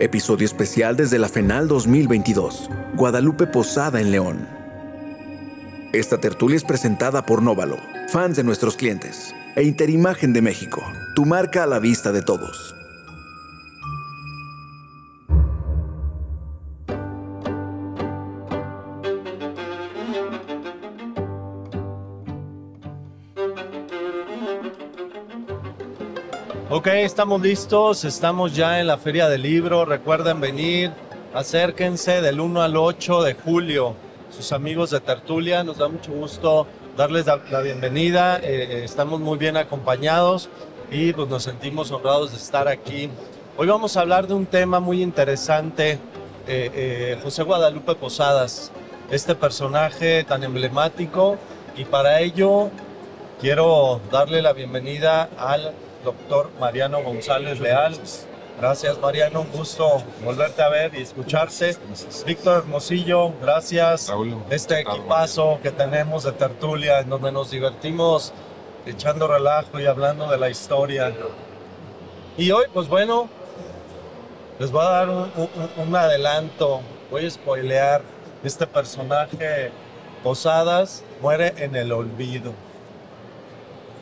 Episodio especial desde la FENAL 2022. Guadalupe Posada en León. Esta tertulia es presentada por Nóvalo, fans de nuestros clientes, e Interimagen de México, tu marca a la vista de todos. Ok, estamos listos, estamos ya en la Feria del Libro, recuerden venir, acérquense del 1 al 8 de julio. Sus amigos de Tertulia, nos da mucho gusto darles la, bienvenida, eh, estamos muy bien acompañados y pues nos sentimos honrados de estar aquí. Hoy vamos a hablar de un tema muy interesante, eh, eh, José Guadalupe Posadas, este personaje tan emblemático y para ello quiero darle la bienvenida al doctor Mariano González Leal. Gracias Mariano, un gusto volverte a ver y escucharte. Víctor Hermosillo, gracias. Este equipazo que tenemos de tertulia en donde nos divertimos echando relajo y hablando de la historia. Y hoy, pues bueno, les voy a dar un, un- un adelanto, voy a spoilear. Este personaje, Posadas, muere en el olvido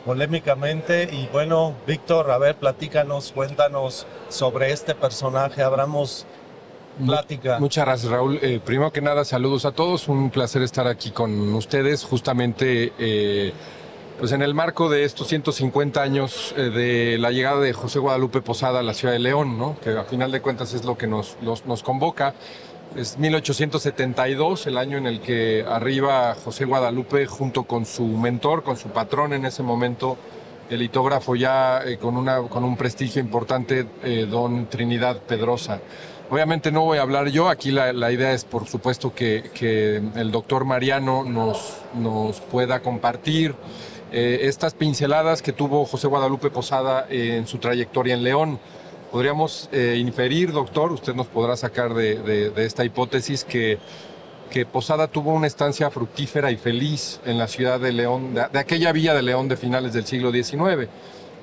polémicamente. Y bueno, Víctor, a ver, platícanos, cuéntanos sobre este personaje, abramos plática. Muchas gracias, Raúl. Eh, primero que nada, saludos a todos. Un placer estar aquí con ustedes, justamente eh, pues en el marco de estos 150 años eh, de la llegada de José Guadalupe Posada a la ciudad de León, ¿no? que a final de cuentas es lo que nos, los- nos convoca. Es 1872, el año en el que arriba José Guadalupe junto con su mentor, con su patrón en ese momento, el litógrafo ya eh, con, una, con un prestigio importante, eh, don Trinidad Pedrosa. Obviamente no voy a hablar yo, aquí la, la idea es por supuesto que, que el doctor Mariano nos, nos pueda compartir eh, estas pinceladas que tuvo José Guadalupe Posada en su trayectoria en León. Podríamos eh, inferir, doctor, usted nos podrá sacar de, de- de esta hipótesis que, que Posada tuvo una estancia fructífera y feliz en la ciudad de León, de, aquella villa de León de finales del siglo XIX.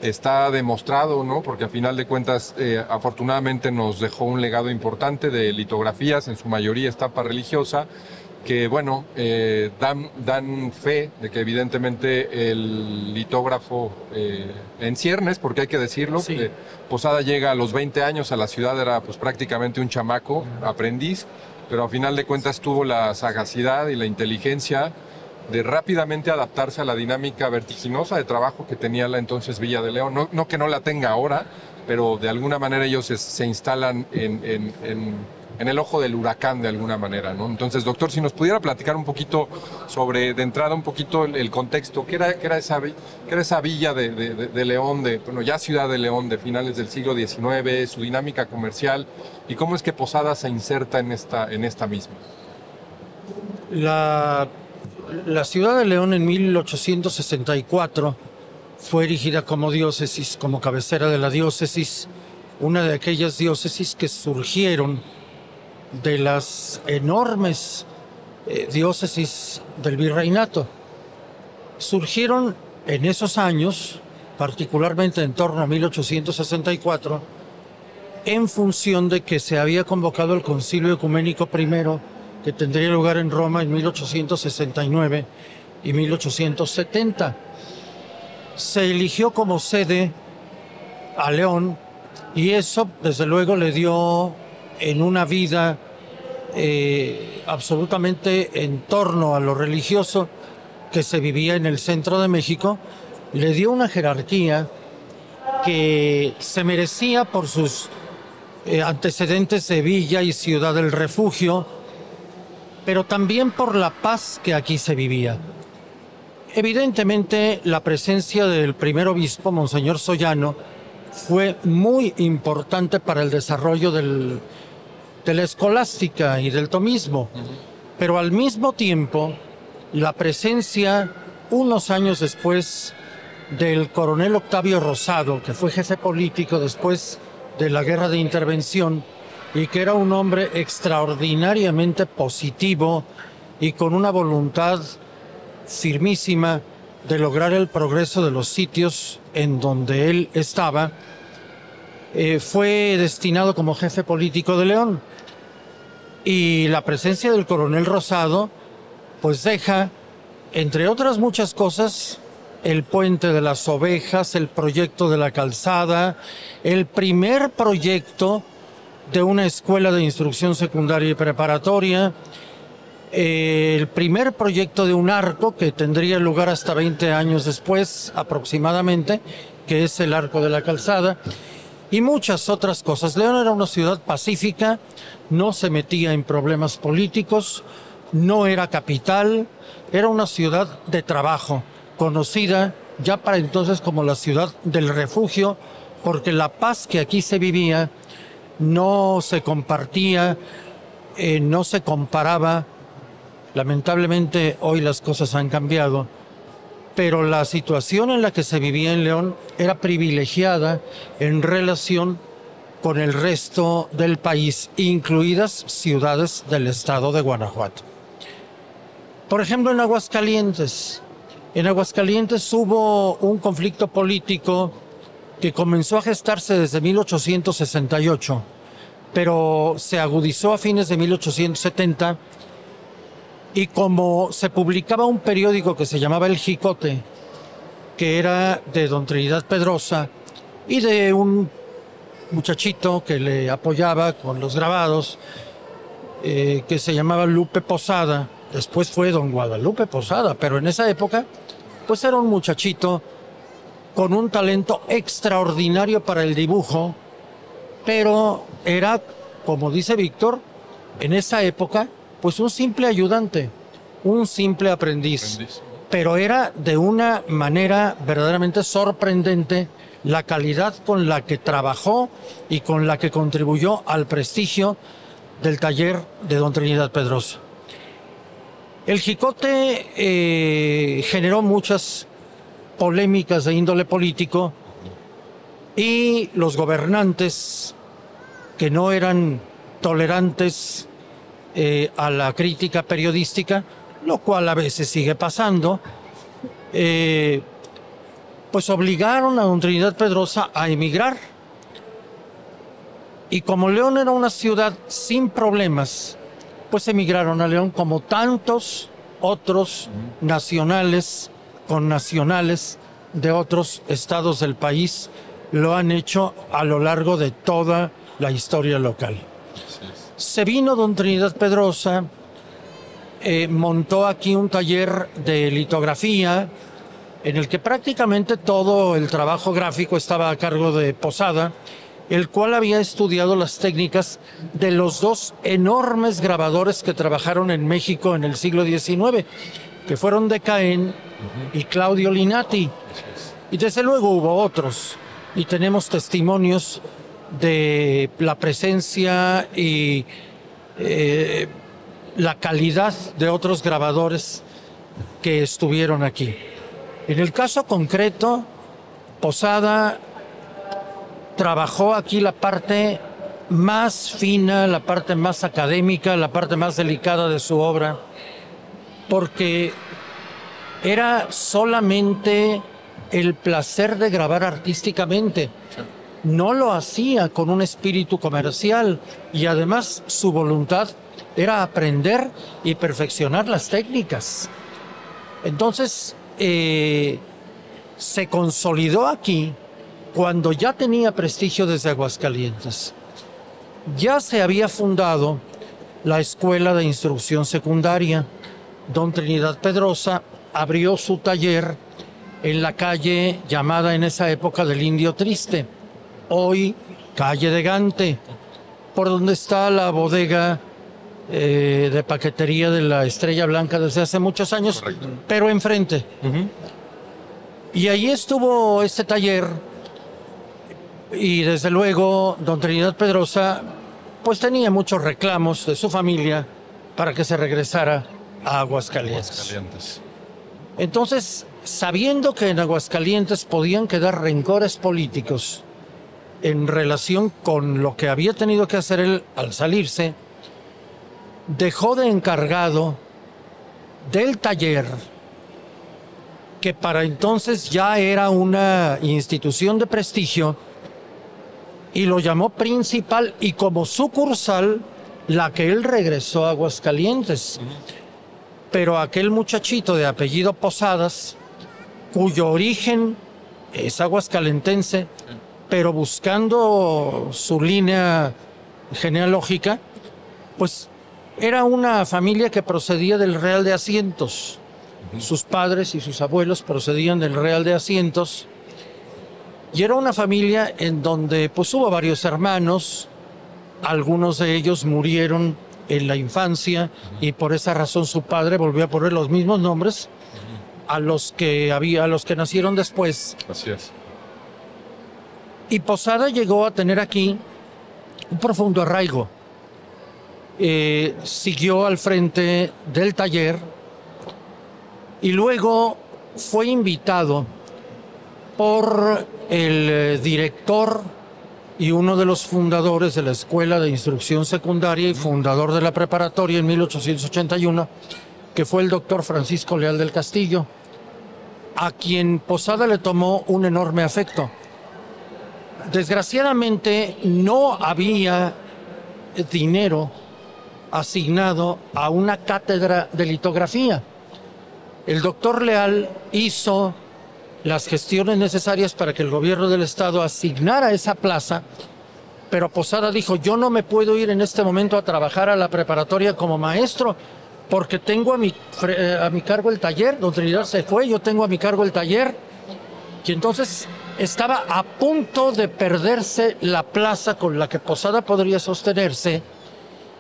Está demostrado, ¿no? Porque a final de cuentas, eh, afortunadamente nos dejó un legado importante de litografías, en su mayoría etapa religiosa, que, bueno, eh, dan, dan fe de que evidentemente el litógrafo eh, en ciernes, porque hay que decirlo, Sí. Posada llega a los 20 años a la ciudad, era pues prácticamente un chamaco, aprendiz, pero a final de cuentas tuvo la sagacidad y la inteligencia de rápidamente adaptarse a la dinámica vertiginosa de trabajo que tenía la entonces Villa de León. No, no que no la tenga ahora, pero de alguna manera ellos se, se instalan en, en- en- en el ojo del huracán de alguna manera. ¿no? Entonces, doctor, si nos pudiera platicar un poquito sobre, de entrada, un poquito el, contexto, ¿qué era, qué era, esa, qué era esa villa de, de- de- de León, de, bueno, ya ciudad de León de finales del siglo XIX, su dinámica comercial y cómo es que Posada se inserta en esta, en esta misma? La, la ciudad de León en 1864 fue erigida como diócesis, como cabecera de la diócesis, una de aquellas diócesis que surgieron de las enormes eh, diócesis del virreinato. Surgieron en esos años, particularmente en torno a 1864, en función de que se había convocado el Concilio Ecuménico I, que tendría lugar en Roma en 1869 y 1870. Se eligió como sede a León y eso, desde luego, le dio en una vida eh, absolutamente en torno a lo religioso que se vivía en el centro de México, le dio una jerarquía que se merecía por sus eh, antecedentes de villa y ciudad del refugio, pero también por la paz que aquí se vivía. Evidentemente, la presencia del primer obispo, Monseñor Sollano, fue muy importante para el desarrollo del- de la escolástica y del tomismo, pero al mismo tiempo, la presencia, unos años después, del coronel Octavio Rosado, que fue jefe político después de la guerra de intervención y que era un hombre extraordinariamente positivo y con una voluntad firmísima de lograr el progreso de los sitios en donde él estaba, eh, fue destinado como jefe político de León. Y la presencia del coronel Rosado, pues deja, entre otras muchas cosas, el puente de las ovejas, el proyecto de la calzada, el primer proyecto de una escuela de instrucción secundaria y preparatoria, eh, el primer proyecto de un arco que tendría lugar hasta 20 años después aproximadamente, que es el arco de la calzada, y muchas otras cosas. León era una ciudad pacífica, no se metía en problemas políticos, no era capital, era una ciudad de trabajo, conocida ya para entonces como la ciudad del refugio, porque la paz que aquí se vivía no se compartía, eh, no se comparaba. Lamentablemente hoy las cosas han cambiado, pero la situación en la que se vivía en León era privilegiada en relación con el resto del país, incluidas ciudades del estado de Guanajuato. Por ejemplo, en Aguascalientes. En Aguascalientes hubo un conflicto político que comenzó a gestarse desde 1868, pero se agudizó a fines de 1870 y como se publicaba un periódico que se llamaba El Jicote, que era de don Trinidad Pedrosa y de un muchachito que le apoyaba con los grabados, eh, que se llamaba Lupe Posada, después fue don Guadalupe Posada, pero en esa época, pues era un muchachito con un talento extraordinario para el dibujo, pero era, como dice Víctor, en esa época, pues un simple ayudante, un simple aprendiz. Pero era de una manera verdaderamente sorprendente la calidad con la que trabajó y con la que contribuyó al prestigio del taller de Don Trinidad Pedrosa. El Jicote eh, generó muchas polémicas de índole político y los gobernantes que no eran tolerantes eh, a la crítica periodística, lo cual a veces sigue pasando, eh, pues obligaron a don Trinidad Pedrosa a emigrar. Y como León era una ciudad sin problemas, pues emigraron a León como tantos otros nacionales con nacionales de otros estados del país lo han hecho a lo largo de toda la historia local se vino don Trinidad Pedrosa, eh, montó aquí un taller de litografía en el que prácticamente todo el trabajo gráfico estaba a cargo de Posada, el cual había estudiado las técnicas de los dos enormes grabadores que trabajaron en México en el siglo XIX, que fueron de Caen y Claudio Linati. Y desde luego hubo otros, y tenemos testimonios de la presencia y eh, la calidad de otros grabadores que estuvieron aquí. En el caso concreto, Posada trabajó aquí la parte más fina, la parte más académica, la parte más delicada de su obra, porque era solamente el placer de grabar artísticamente no lo hacía con un espíritu comercial y además su voluntad era aprender y perfeccionar las técnicas. Entonces, eh, se consolidó aquí cuando ya tenía prestigio desde Aguascalientes. Ya se había fundado la Escuela de Instrucción Secundaria. Don Trinidad Pedrosa abrió su taller en la calle llamada en esa época del Indio Triste hoy calle de Gante, por donde está la bodega eh, de paquetería de la Estrella Blanca desde hace muchos años, pero enfrente. Y ahí estuvo este taller y desde luego don Trinidad Pedrosa pues tenía muchos reclamos de su familia para que se regresara a Aguascalientes. Entonces, sabiendo que en Aguascalientes podían quedar rencores políticos, en relación con lo que había tenido que hacer él al salirse, dejó de encargado del taller, que para entonces ya era una institución de prestigio, y lo llamó principal y como sucursal la que él regresó a Aguascalientes. Pero aquel muchachito de apellido Posadas, cuyo origen es aguascalentense, pero buscando su línea genealógica, pues era una familia que procedía del Real de Asientos. Sus padres y sus abuelos procedían del Real de Asientos. Y era una familia en donde pues hubo varios hermanos, algunos de ellos murieron en la infancia y por esa razón su padre volvió a poner los mismos nombres a los que había, a los que nacieron después. Así es. Y Posada llegó a tener aquí un profundo arraigo. Eh, siguió al frente del taller y luego fue invitado por el eh, director y uno de los fundadores de la Escuela de Instrucción Secundaria y fundador de la preparatoria en 1881, que fue el doctor Francisco Leal del Castillo, a quien Posada le tomó un enorme afecto. Desgraciadamente no había dinero asignado a una cátedra de litografía. El doctor Leal hizo las gestiones necesarias para que el gobierno del estado asignara esa plaza, pero Posada dijo, yo no me puedo ir en este momento a trabajar a la preparatoria como maestro, porque tengo a mi, a mi cargo el taller, don Trinidad se fue, yo tengo a mi cargo el taller, y entonces estaba a punto de perderse la plaza con la que Posada podría sostenerse,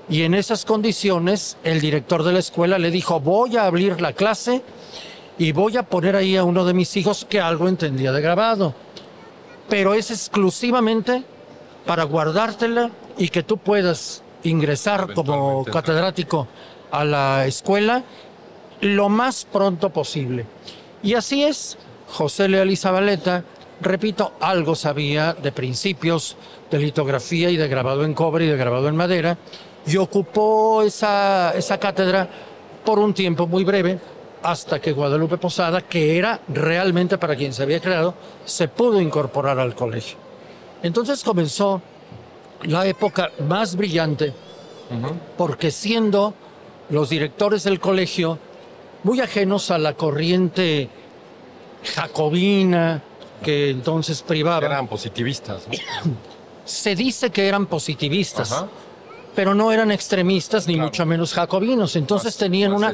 y en esas condiciones el director de la escuela le dijo, voy a abrir la clase, y voy a poner ahí a uno de mis hijos que algo entendía de grabado. Pero es exclusivamente para guardártela y que tú puedas ingresar como catedrático a la escuela lo más pronto posible. Y así es, José Leal Zabaleta, repito, algo sabía de principios de litografía y de grabado en cobre y de grabado en madera, y ocupó esa, esa cátedra por un tiempo muy breve, hasta que Guadalupe Posada, que era realmente para quien se había creado, se pudo incorporar al colegio. Entonces comenzó la época más brillante, porque siendo los directores del colegio muy ajenos a la corriente jacobina que entonces privaba. Eran positivistas. Se dice que eran positivistas pero no eran extremistas ni mucho menos jacobinos. Entonces tenían una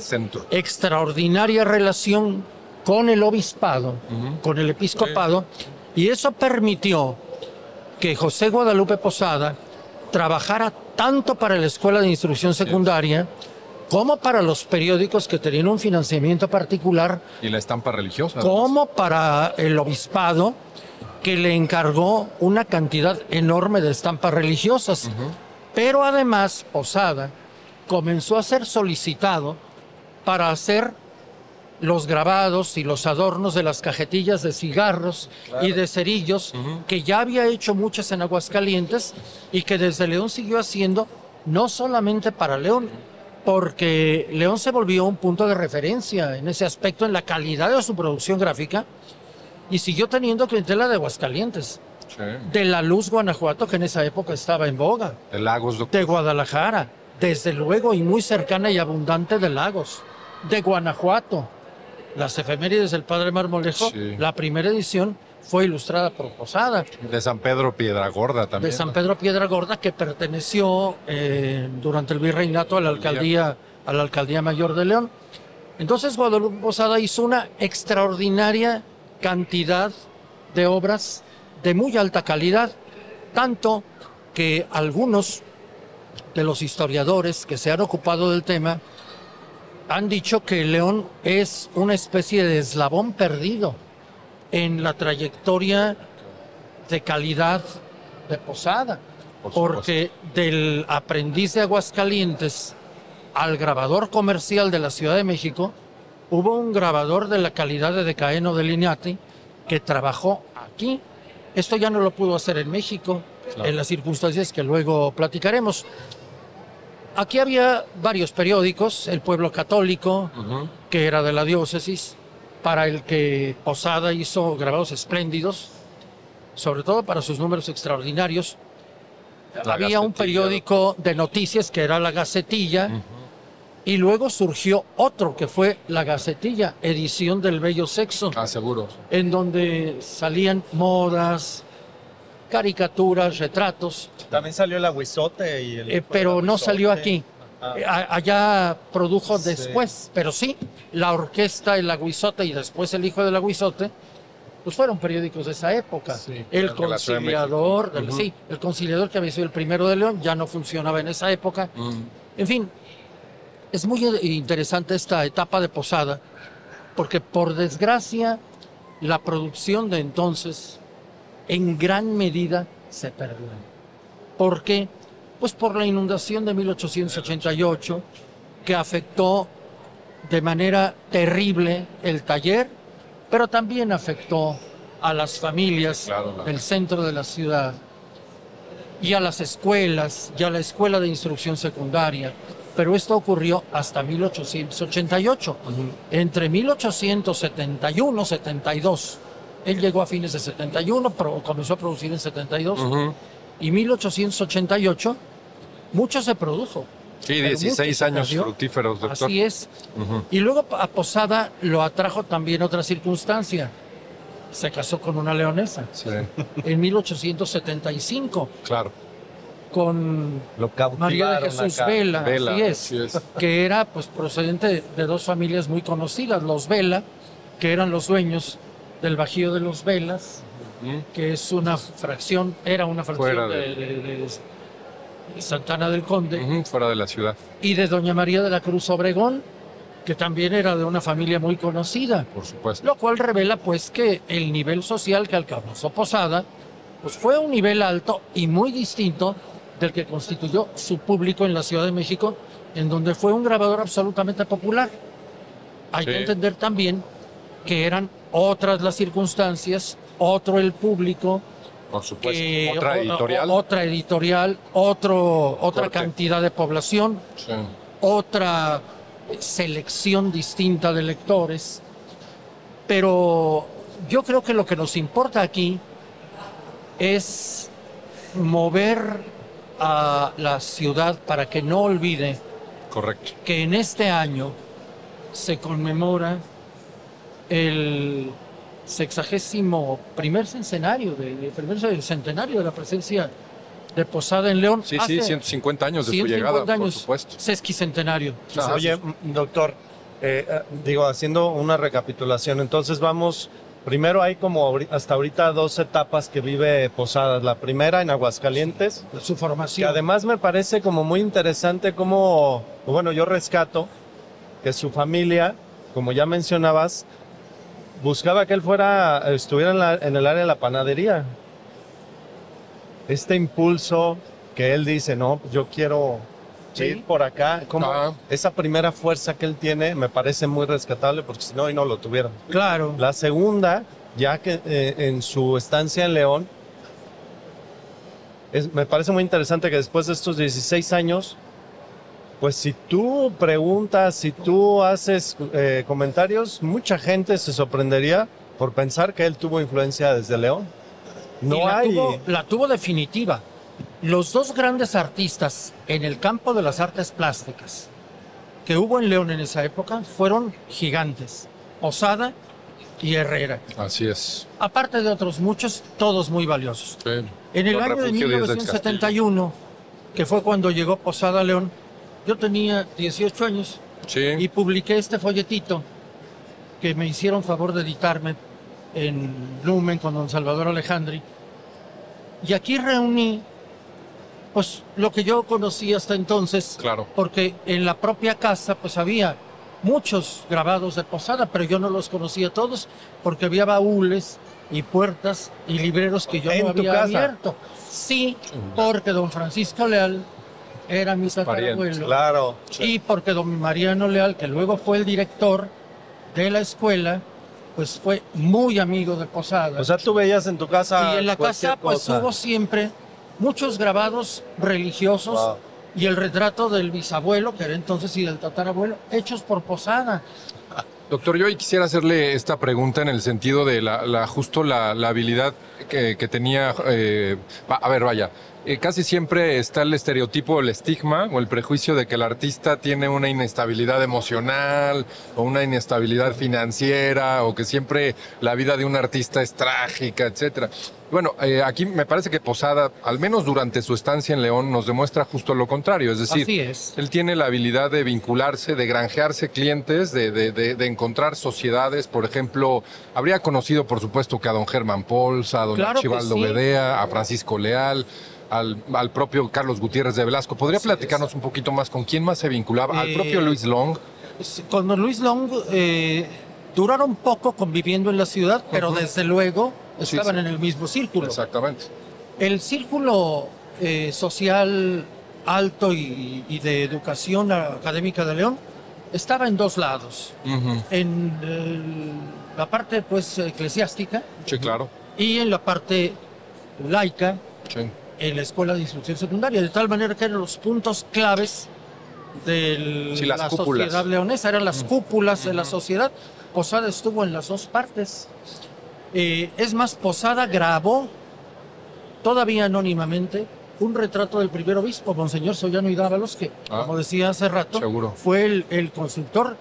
extraordinaria relación con el obispado, con el episcopado, y eso permitió que José Guadalupe Posada trabajara tanto para la Escuela de Instrucción Secundaria como para los periódicos que tenían un financiamiento particular. Y la estampa religiosa. Como para el obispado que le encargó una cantidad enorme de estampas religiosas. Pero además, Posada comenzó a ser solicitado para hacer los grabados y los adornos de las cajetillas de cigarros y de cerillos que ya había hecho muchas en Aguascalientes y que desde León siguió haciendo no solamente para León, porque León se volvió un punto de referencia en ese aspecto, en la calidad de su producción gráfica, y siguió teniendo clientela de Aguascalientes. De La Luz, Guanajuato, que en esa época estaba en boga. De Lagos, De Guadalajara, desde luego, y muy cercana y abundante de Lagos. De Guanajuato. Las efemérides del Padre Marmolejo, la primera edición fue ilustrada por Posada. De San Pedro Piedragorda también. De San Pedro Piedragorda, que perteneció eh, durante el virreinato a la alcaldía, a la alcaldía mayor de León. Entonces Guadalupe Posada hizo una extraordinaria cantidad de obras de muy alta calidad, tanto que algunos de los historiadores que se han ocupado del tema han dicho que León es una especie de eslabón perdido en la trayectoria de calidad de Posada, porque del aprendiz de Aguascalientes al grabador comercial de la Ciudad de México, hubo un grabador de la calidad de Decaeno de Lineati que trabajó aquí. Esto ya no lo pudo hacer en México, en las circunstancias que luego platicaremos. Aquí había varios periódicos, El Pueblo Católico, que era de la diócesis, para el que Posada hizo grabados espléndidos. sobre todo para sus números extraordinarios. La Había un periódico de noticias que era la Gacetilla y luego surgió otro que fue la Gacetilla, edición del Bello Sexo, Ah, seguro. en donde salían modas, caricaturas, retratos. También salió el aguizote y el Eh, pero no salió aquí. Ah. Eh, allá produjo Sí. después, pero sí, la orquesta, el aguizote y después el hijo del aguizote, pues fueron periódicos de esa época. Sí, el de de conciliador, Ujú. sí, el conciliador que había sido el primero de León ya no funcionaba en esa época. Mm. En fin, es muy interesante esta etapa de Posada, porque por desgracia la producción de entonces en gran medida se perdió. ¿Por qué? Pues por la inundación de 1888, que afectó de manera terrible el taller, pero también afectó a las familias Claro, del centro de la ciudad y a las escuelas y a la escuela de instrucción secundaria. Pero esto ocurrió hasta 1888. Entre 1871 y 72. Él llegó a fines de 71, pero comenzó a producir en 72. Ujú. Y 1888, mucho se produjo. Sí, Pero 16 mucho se años fructíferos, doctor. Así es. Y luego a Posada lo atrajo también otra circunstancia. Se casó con una leonesa Sí, en 1875 claro. con Lo María de Jesús acá. Vela, Vela, así es, así es. que era pues procedente de, de dos familias muy conocidas, los Vela, que eran los dueños del Bajío de los Velas, Ujú. que es una fracción, era una fracción de, de- de- Santana del Conde, Fuera de la ciudad, y de Doña María de la Cruz Obregón, que también era de una familia muy conocida. por supuesto. Lo cual revela pues que el nivel social que alcanzó Posada pues fue un nivel alto y muy distinto del que constituyó su público en la Ciudad de México, en donde fue un grabador absolutamente popular. Hay Sí. que entender también que eran otras las circunstancias, otro el público, Por supuesto. que- Otra o- o- editorial. otra editorial, otro, otra Corte. cantidad de población Sí. otra selección distinta de lectores. Pero yo creo que lo que nos importa aquí es mover a la ciudad para que no olvide Correcto. que en este año se conmemora el sexagésimo primer centenario, de, de- primer centenario de la presencia de Posada en León. Sí, sí, Hace 150 años de su 150 llegada, por años, supuesto. sesquicentenario. Ajá. Oye, doctor, eh, eh, digo, haciendo una recapitulación, entonces vamos, primero hay como hasta ahorita dos etapas que vive Posadas. La primera en Aguascalientes, su que formación. además me parece como muy interesante como, bueno, yo rescato que su familia, como ya mencionabas, buscaba que él fuera, estuviera en, la- en el área de la panadería. Este impulso que él dice, no, yo quiero Sí. ir por acá, como Ah. esa primera fuerza que él tiene me parece muy rescatable porque si no, hoy no lo tuvieran. Claro. La segunda, ya que eh, en su estancia en León, es- me parece muy interesante que después de estos 16 años, pues si tú preguntas, si tú haces eh, comentarios, mucha gente se sorprendería por pensar que él tuvo influencia desde León. No y la hay. tuvo, la tuvo definitiva. Los dos grandes artistas en el campo de las artes plásticas que hubo en León en esa época fueron gigantes, Osada y Herrera. Así es. Aparte de otros muchos, todos muy valiosos. Sí. En el Los año de refugios Díaz del 1971, que fue cuando llegó Posada a León, yo tenía 18 años y publiqué este folletito que me hicieron favor de editarme en Lumen con don Salvador Alejandri. Y aquí reuní pues lo que yo conocía hasta entonces, Claro. porque en la propia casa pues había muchos grabados de Posada, pero yo no los conocía todos porque había baúles y puertas y libreros que yo ¿En no había abierto. Sí, porque don Francisco Leal era mi tatarabuelo. Claro. Y porque don Mariano Leal, que luego fue el director de la escuela, pues fue muy amigo de Posada. O sea, tú veías en tu casa. y en la casa pues cosa. hubo siempre muchos grabados religiosos Wow. y el retrato del bisabuelo, que era entonces, y del tatarabuelo, hechos por Posada. Doctor, yo hoy quisiera hacerle esta pregunta en el sentido de la, la- justo la, la habilidad que, que tenía. eh, a ver, vaya. Eh, casi siempre está el estereotipo, el estigma o el prejuicio de que el artista tiene una inestabilidad emocional o una inestabilidad financiera o que siempre la vida de un artista es trágica, etcétera. Bueno, eh, aquí me parece que Posada, al menos durante su estancia en León, nos demuestra justo lo contrario. Es decir, es. él tiene la habilidad de vincularse, de granjearse clientes, de, de- de- de encontrar sociedades. Por ejemplo, habría conocido, por supuesto, que a don Germán Pols, a don Claro Archibaldo sí. Bedea, a Francisco Leal, al, al propio Carlos Gutiérrez de Velasco. ¿Podría platicarnos un poquito más con quién más se vinculaba? Al Eh, propio Luis Long. Con Luis Long eh, duraron poco conviviendo en la ciudad, pero desde luego estaban sí. en el mismo círculo. Exactamente. El círculo eh, social alto y, y de educación académica de León estaba en dos lados. En eh, la parte pues eclesiástica Sí, claro. y en la parte laica Sí. en la escuela de instrucción secundaria, de tal manera que eran los puntos claves de Sí, la cúpulas. sociedad leonesa, eran las cúpulas de la sociedad. Posada estuvo en las dos partes. Eh, es más, Posada grabó, todavía anónimamente, un retrato del primer obispo, Monseñor Sollano y Dávalos, que, Ah, como decía hace rato, seguro. fue el, el constructor,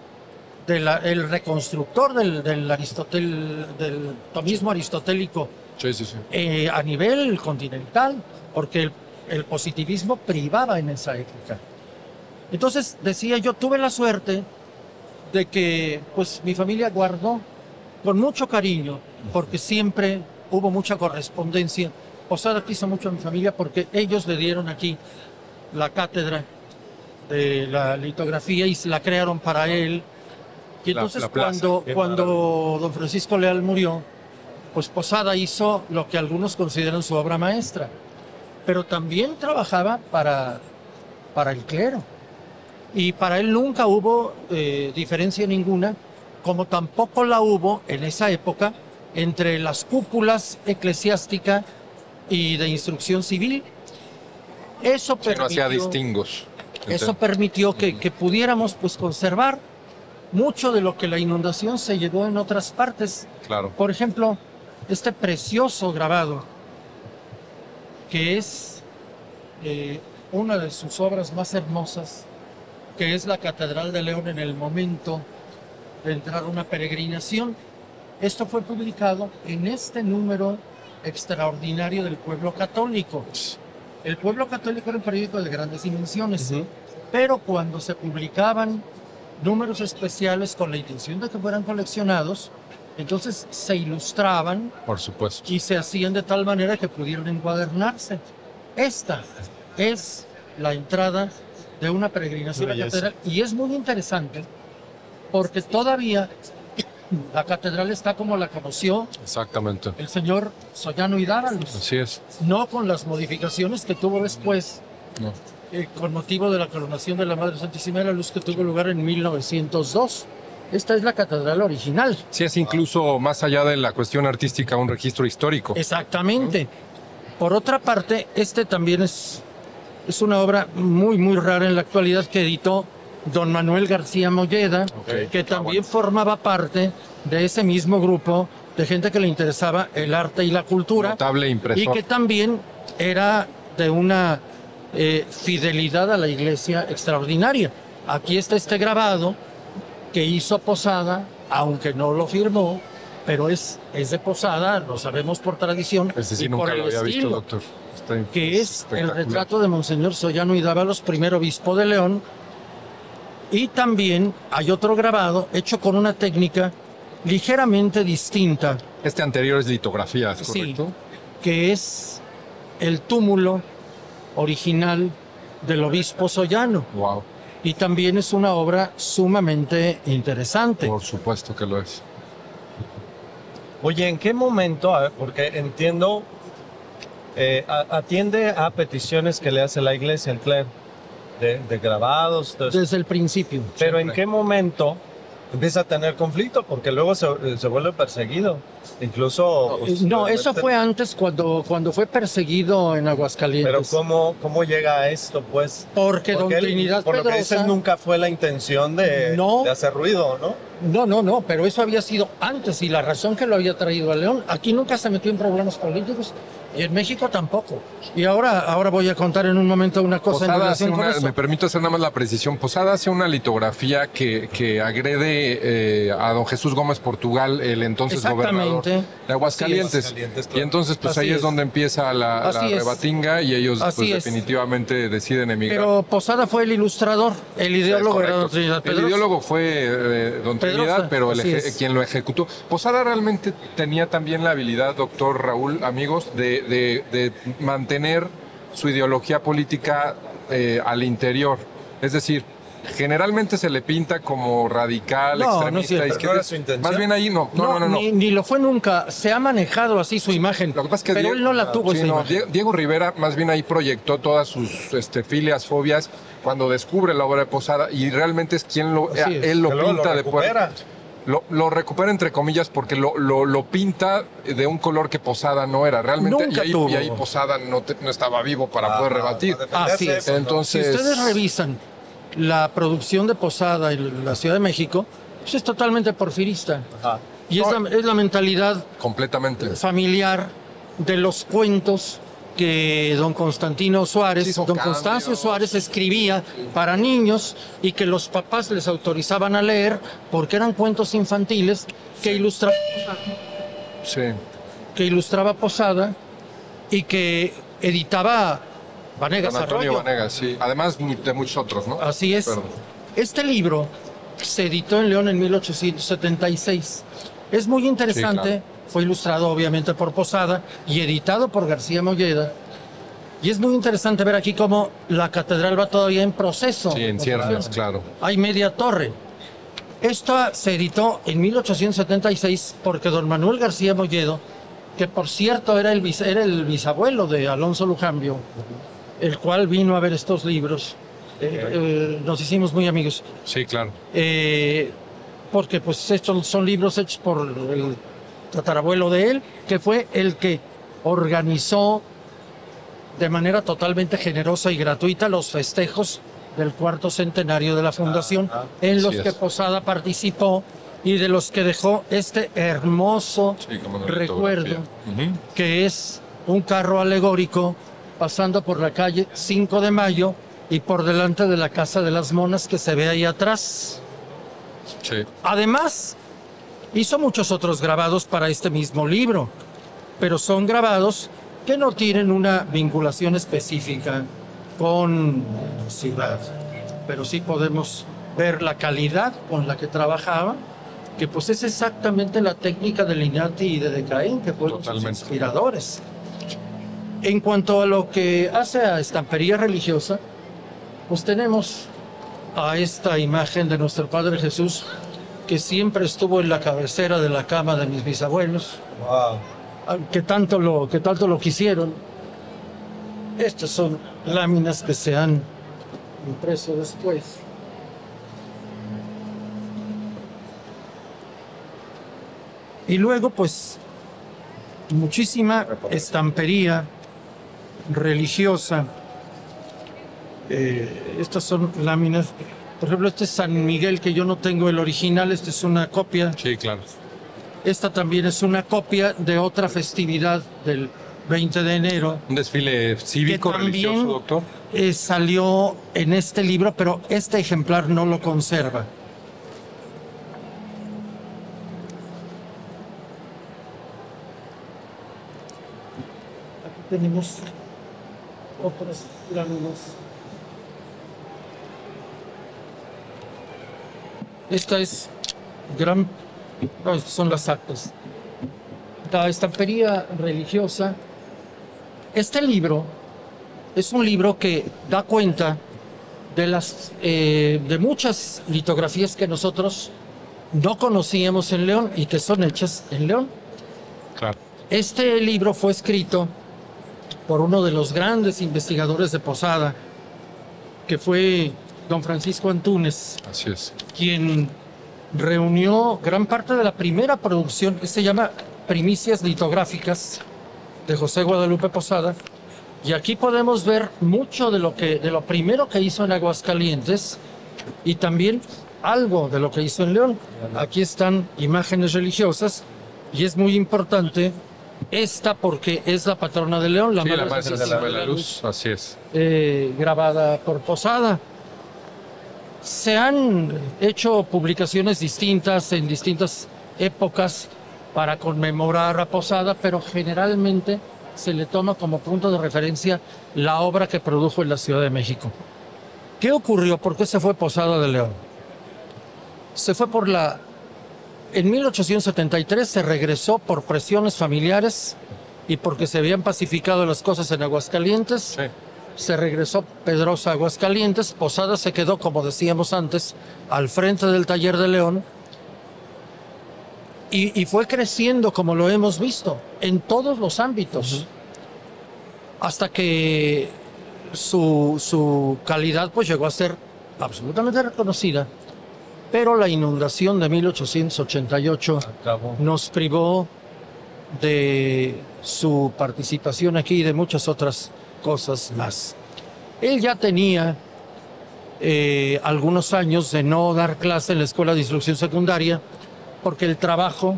de la- el reconstructor del, del, Aristotel, del tomismo aristotélico Sí, sí, sí. eh, a nivel continental, porque el, el positivismo privaba en esa época. Entonces decía, yo tuve la suerte de que pues mi familia guardó con mucho cariño, porque siempre hubo mucha correspondencia. Posada quiso mucho a mi familia porque ellos le dieron aquí la cátedra de la litografía y se la crearon para él. Y entonces la cuando, Qué cuando don Francisco Leal murió, pues Posada hizo lo que algunos consideran su obra maestra, pero también trabajaba para, para el clero. Y para él nunca hubo eh, diferencia ninguna, como tampoco la hubo en esa época entre las cúpulas eclesiástica y de instrucción civil. Eso Sí, no hacía permitió- distingos. eso permitió que, que pudiéramos pues conservar mucho de lo que la inundación se llevó en otras partes. Claro. Por ejemplo, este precioso grabado, que es eh, una de sus obras más hermosas, que es la Catedral de León en el momento de entrar a una peregrinación. Esto fue publicado en este número extraordinario del pueblo católico. El pueblo católico era un periódico de grandes dimensiones, pero cuando se publicaban números especiales con la intención de que fueran coleccionados, entonces se ilustraban Por supuesto. y se hacían de tal manera que pudieran encuadernarse. Esta es la entrada de una peregrinación a catedral y es muy interesante porque todavía la catedral está como la conoció Exactamente. el señor Sollano y Dávalos, Así es. no con las modificaciones que tuvo después No. eh, con motivo de la coronación de la Madre Santísima de la Luz que tuvo lugar en 1902. Esta es la catedral original. Sí, es incluso más allá de la cuestión artística un registro histórico. Exactamente. Por otra parte, este también es, es una obra muy, muy rara en la actualidad que editó don Manuel García Molleda, que Ah, también bueno. formaba parte de ese mismo grupo de gente que le interesaba el arte y la cultura. Notable y que también era de una eh, fidelidad a la iglesia extraordinaria. Aquí está este grabado que hizo Posada, aunque no lo firmó, pero es, es de Posada, lo sabemos por tradición Ese sí y por nunca el lo había visto, doctor. Está que es el retrato de Monseñor Sollano y Dávalos, primer obispo de León. Y también hay otro grabado hecho con una técnica ligeramente distinta, Este anterior es litografía, ¿es Sí. correcto? que es el túmulo original del obispo Sollano. Wow. Y también es una obra sumamente interesante. Por supuesto que lo es. Oye, ¿en qué momento? A ver, porque entiendo, eh, a- atiende a peticiones que le hace la iglesia, el clero, de, de grabados, eso. Desde el principio. pero ¿en siempre. qué momento empieza a tener conflicto? Porque luego se, se vuelve perseguido. Incluso... pues, No, eso realmente- fue antes cuando, cuando fue perseguido en Pero Aguascalientes. ¿cómo, ¿cómo llega a esto, pues? Porque don Porque él, Trinidad por lo que dicen, nunca fue la intención de, No. de hacer ruido, ¿no? No, no, no, pero eso había sido antes y la razón que lo había traído a León, aquí nunca se metió en problemas políticos y en México tampoco. Y ahora, ahora voy a contar en un momento una cosa en Posada hace relación con una- eso. me permito hacer nada más la precisión. Posada hace una litografía que, que agrede eh, a don Jesús Gómez Portugal, el entonces Exactamente. gobernador de Aguascalientes. Sí, Aguascalientes, claro. Y entonces, pues Así ahí es, es. donde empieza la, la rebatinga y ellos, pues es. definitivamente deciden emigrar. Pero Posada fue el ilustrador, el ideólogo era don Trinidad El ideólogo fue eh, don Pedrosa, Trinidad, pero el eje- quien lo ejecutó. Posada realmente tenía también la habilidad, doctor Raúl, amigos, de, de- de mantener su ideología política eh, al interior. Es decir, generalmente se le pinta como radical, No, extremista, cierto. izquierdista. ¿No era su intención? Más bien ahí no, no, no. Ni, ni lo fue nunca. Se ha manejado así su imagen. Lo que pasa es que pero Diego- él no la tuvo Sí, esa. Diego, Rivera más bien ahí proyectó todas sus este, filias, fobias, cuando descubre la obra de Posada y realmente es quien lo, es. él lo luego lo pinta de recupera. Lo, lo recupera entre comillas porque lo, lo, lo pinta de un color que Posada no era. Realmente, Nunca y, ahí, tuvo. y ahí Posada no, te- no estaba vivo para Ah, poder no, rebatir. para Así es. pues, no. Entonces, Si ustedes revisan la producción de Posada en la Ciudad de México, pues es totalmente porfirista. Ajá. Y es la, es la mentalidad completamente. familiar de los cuentos que don Constantino Suárez, Sí, don cambios. Constancio Suárez escribía para niños y que los papás les autorizaban a leer porque eran cuentos infantiles que Sí. que ilustraba Posada y que editaba Vanegas Don Antonio Arroyo. Vanegas, sí. Además de muchos otros, ¿no? Así es. Perdón. Este libro se editó en León en 1876. Es muy interesante, Sí, fue ilustrado obviamente por Posada y editado por García Molleda. Y es muy interesante ver aquí cómo la catedral va todavía en proceso. Sí, en ciernes, claro. Hay media torre. Esta se editó en 1876 porque don Manuel García Molledo, que por cierto era el, bis- era el bisabuelo de Alonso Lujambio, el cual vino a ver estos libros, eh, eh, nos hicimos muy amigos. Sí, claro. Eh, porque pues estos son libros hechos por el tatarabuelo de él, que fue el que organizó de manera totalmente generosa y gratuita los festejos del cuarto centenario de la fundación, en los que es. Posada participó y de los que dejó este hermoso Sí, recuerdo, que es un carro alegórico pasando por la calle 5 de Mayo y por delante de la Casa de las Monas que se ve ahí atrás. Sí. Además, hizo muchos otros grabados para este mismo libro, pero son grabados que no tienen una vinculación específica con ciudad. Pero sí podemos ver la calidad con la que trabajaba, que pues es exactamente la técnica de Linati y de Decaín, que fueron sus inspiradores. En cuanto a lo que hace a estampería religiosa, pues tenemos a esta imagen de nuestro Padre Jesús que siempre estuvo en la cabecera de la cama de mis bisabuelos, Wow. ah, que tanto lo, que tanto lo quisieron. Estas son láminas que se han impreso después. Y luego, pues, muchísima estampería religiosa. Eh, estas son láminas. Por ejemplo, este es San Miguel, que yo no tengo el original, esta es una copia. Sí, claro. Esta también es una copia de otra festividad del 20 de enero. Un desfile cívico, que también, religioso, doctor. eh, salió en este libro, pero este ejemplar no lo conserva. Aquí tenemos otras láminas. Esta es gran. no, son las actas. La estampería religiosa. Este libro es un libro que da cuenta de las eh, de muchas litografías que nosotros no conocíamos en León y que son hechas en León. Claro. Este libro fue escrito por uno de los grandes investigadores de Posada, que fue don Francisco Antúnez, Así es. Quien reunió gran parte de la primera producción que se llama Primicias Litográficas de José Guadalupe Posada. Y aquí podemos ver mucho de lo que de lo primero que hizo en Aguascalientes y también algo de lo que hizo en León. Aquí están imágenes religiosas y es muy importante esta porque es la patrona de León, la Sí, la Madre Madre Santísima de la Luz, así es. eh, grabada por Posada. Se han hecho publicaciones distintas en distintas épocas para conmemorar a Posada, pero generalmente se le toma como punto de referencia la obra que produjo en la Ciudad de México. ¿Qué ocurrió? ¿Por qué se fue Posada de León? Se fue por la... En 1873 se regresó por presiones familiares y porque se habían pacificado las cosas en Aguascalientes. Se regresó Pedrosa a Aguascalientes, Posada se quedó, como decíamos antes, al frente del taller de León. Y, y fue creciendo como lo hemos visto en todos los ámbitos. Hasta que su, su calidad pues llegó a ser absolutamente reconocida. Pero la inundación de 1888 Acabó. nos privó de su participación aquí y de muchas otras cosas más. Él ya tenía eh, algunos años de no dar clase en la escuela de instrucción secundaria porque el trabajo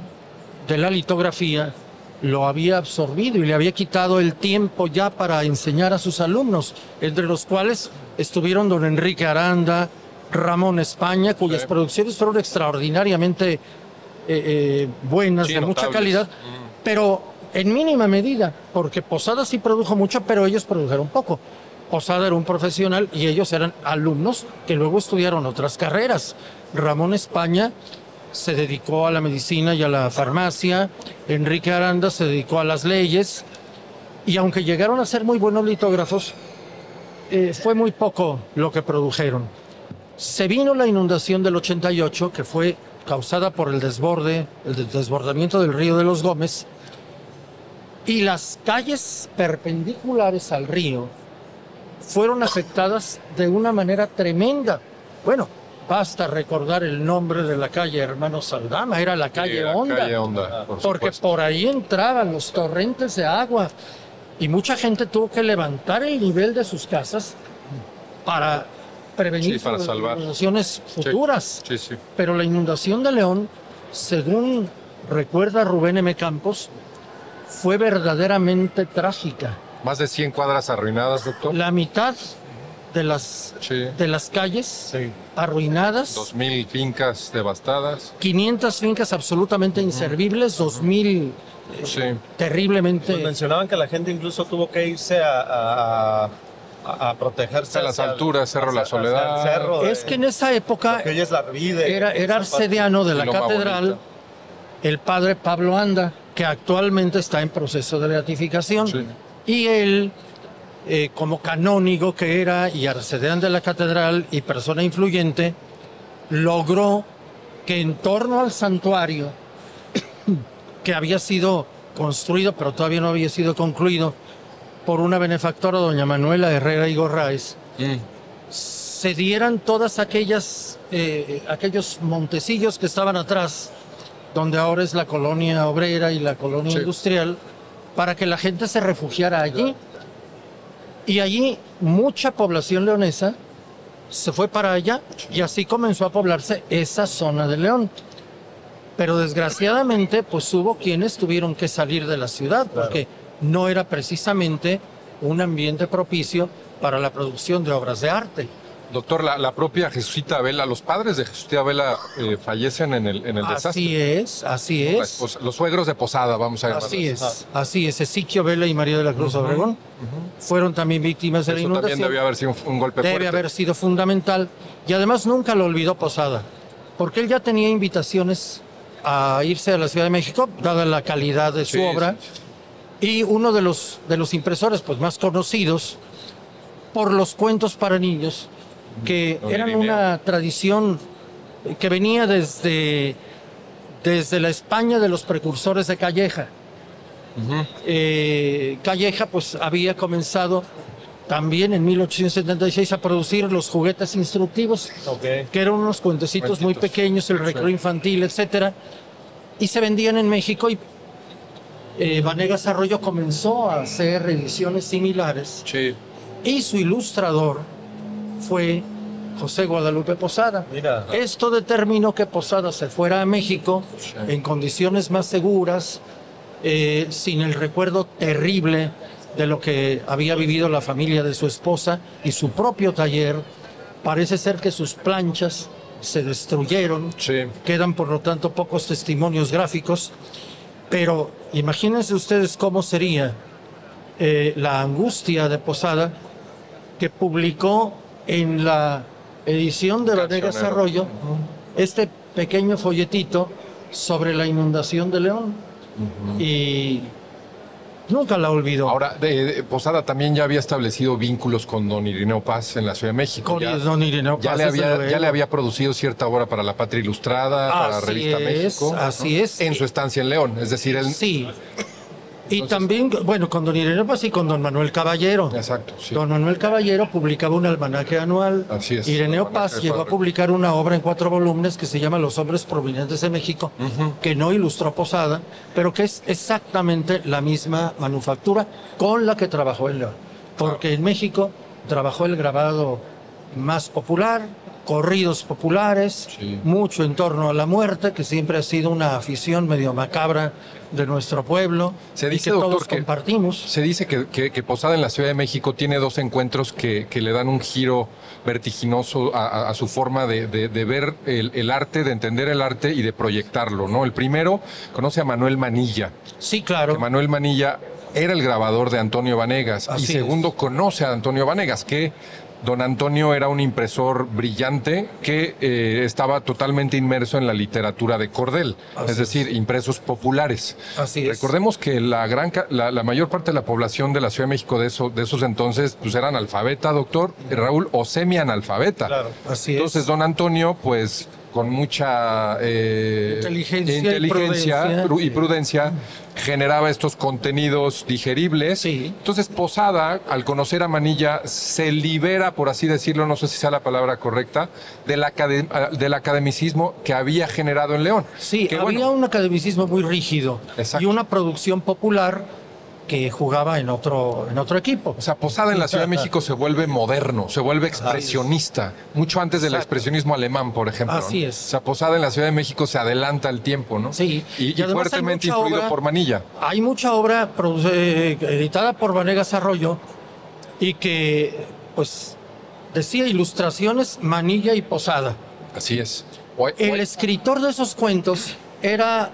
de la litografía lo había absorbido y le había quitado el tiempo ya para enseñar a sus alumnos, entre los cuales estuvieron don Enrique Aranda, Ramón España, cuyas Sí. producciones fueron extraordinariamente eh, eh, buenas, Sí, de mucha calidad, pero en mínima medida, porque Posada sí produjo mucho, pero ellos produjeron poco. Posada era un profesional y ellos eran alumnos que luego estudiaron otras carreras. Ramón España se dedicó a la medicina y a la farmacia, Enrique Aranda se dedicó a las leyes, y aunque llegaron a ser muy buenos litógrafos, eh, fue muy poco lo que produjeron. Se vino la inundación del 88, que fue causada por el desborde, el des- desbordamiento del río de los Gómez, y las calles perpendiculares al río fueron afectadas de una manera tremenda. Bueno, basta recordar el nombre de la calle Hermano Saldama, era la calle Sí, la Honda. Calle Honda, por Porque por ahí entraban los torrentes de agua y mucha gente tuvo que levantar el nivel de sus casas para prevenir Sí, para salvar. inundaciones futuras. Sí, sí. Pero la inundación de León, según recuerda Rubén M. Campos, fue verdaderamente trágica. Más de 100 cuadras arruinadas, doctor. La mitad de las, Sí. de las calles Sí. arruinadas, 2.000 fincas devastadas. 500 fincas absolutamente inservibles, 2.000 Sí. terriblemente... Pues mencionaban que la gente incluso tuvo que irse a, a, a- a protegerse A las alturas, Cerro La Soledad. el cerro de- Es que en esa época hoy es la Arvide. era, era arcediano de la catedral Bonita. el padre Pablo Anda, que actualmente está en proceso de beatificación. Sí. Y él, eh, como canónigo que era y arcediano de la catedral y persona influyente, logró que en torno al santuario, que había sido construido, pero todavía no había sido concluido, por una benefactora, doña Manuela Herrera y Gorraes, Mm. se dieran todas aquellas eh, aquellos montecillos que estaban atrás, donde ahora es la colonia obrera y la colonia Sí. industrial, para que la gente se refugiara allí. Y allí mucha población leonesa se fue para allá y así comenzó a poblarse esa zona de León. Pero desgraciadamente, pues hubo quienes tuvieron que salir de la ciudad porque no era precisamente un ambiente propicio para la producción de obras de arte. Doctor, la, la propia Jesucita Vela, los padres de Jesucita Vela eh, fallecen en el, en el desastre. Así es, así es. esposa- los suegros de Posada, vamos a llamarlos. Así es, así es. Ezequiel Vela y María de la Cruz Obregón fueron también víctimas de la Eso también inundación. debió haber sido un, un golpe Debe fuerte. haber sido fundamental. Y además nunca lo olvidó Posada, porque él ya tenía invitaciones a irse a la Ciudad de México, dada la calidad de su Sí, obra. sí, Y uno de los, de los impresores pues, más conocidos por los cuentos para niños, que eran una tradición que venía desde, desde la España de los precursores de Calleja. Eh, Calleja pues había comenzado también en 1876 a producir los juguetes instructivos que eran unos cuentecitos muy pequeños, el recreo infantil, etcétera, y se vendían en México y eh, Vanegas Arroyo comenzó a hacer ediciones similares Sí. y su ilustrador fue José Guadalupe Posada. Mira. Esto determinó que Posada se fuera a México Sí. en condiciones más seguras, eh, sin el recuerdo terrible de lo que había vivido la familia de su esposa y su propio taller. Parece ser que sus planchas se destruyeron, Sí. quedan por lo tanto pocos testimonios gráficos, pero imagínense ustedes cómo sería eh, la angustia de Posada que publicó en la edición de Vanegas Cancionero. Arroyo este pequeño folletito sobre la inundación de León. Y nunca la olvidó. Ahora, de, de- Posada también ya había establecido vínculos con don Irineo Paz en la Ciudad de México. Con ya, don Irineo ya Paz, le desde había, ya le había producido cierta obra para la Patria Ilustrada, para Así Revista es, México. así es. En su estancia en León. Es decir, él. Sí. Y también, bueno, con don Irineo Paz y con don Manuel Caballero. Exacto, sí. Don Manuel Caballero publicaba un almanaque anual. Así es, Ireneo Paz llegó a publicar una obra en cuatro volúmenes que se llama Los hombres provenientes de México, que no ilustró Posada, pero que es exactamente la misma manufactura con la que trabajó en León. Porque en México trabajó el grabado más popular, corridos populares, Sí. mucho en torno a la muerte, que siempre ha sido una afición medio macabra de nuestro pueblo Se y dice, que doctor, todos que- compartimos. Se dice que, que- que Posada en la Ciudad de México tiene dos encuentros que, que le dan un giro vertiginoso a, a- a su forma de, de- de ver el, el arte, de entender el arte y de proyectarlo. ¿no? El primero conoce a Manuel Manilla. Sí, claro. que Manuel Manilla era el grabador de Antonio Vanegas. Así y segundo, conoce a Antonio Vanegas, que don Antonio era un impresor brillante que eh, estaba totalmente inmerso en la literatura de cordel, Así es decir, impresos populares. Así es. Recordemos que la, gran, la, la mayor parte de la población de la Ciudad de México de, eso, de esos entonces pues eran alfabeta, doctor Raúl, o semi-analfabeta. Claro. Así es. Entonces, don Antonio, pues con mucha eh, Inteligencia y prudencia. pru- y prudencia generaba estos contenidos digeribles. Sí. Entonces Posada, al conocer a Manilla, se libera, por así decirlo, no sé si sea la palabra correcta, del, acade- ah, del academicismo que había generado en León. Sí, Que, había bueno, un academicismo muy rígido Exacto. y una producción popular que jugaba en otro, en otro equipo. O sea, Posada en la Ciudad de México se vuelve moderno, se vuelve expresionista, mucho antes del Exacto. expresionismo alemán, por ejemplo. Así ¿no? es. O sea, Posada en la Ciudad de México se adelanta al tiempo, ¿no? Sí. Y, fuertemente influido obra- por Manilla. Hay mucha obra eh, editada por Vanegas Arroyo y que, pues, decía ilustraciones Manilla y Posada. Así es. Hoy- El escritor de esos cuentos era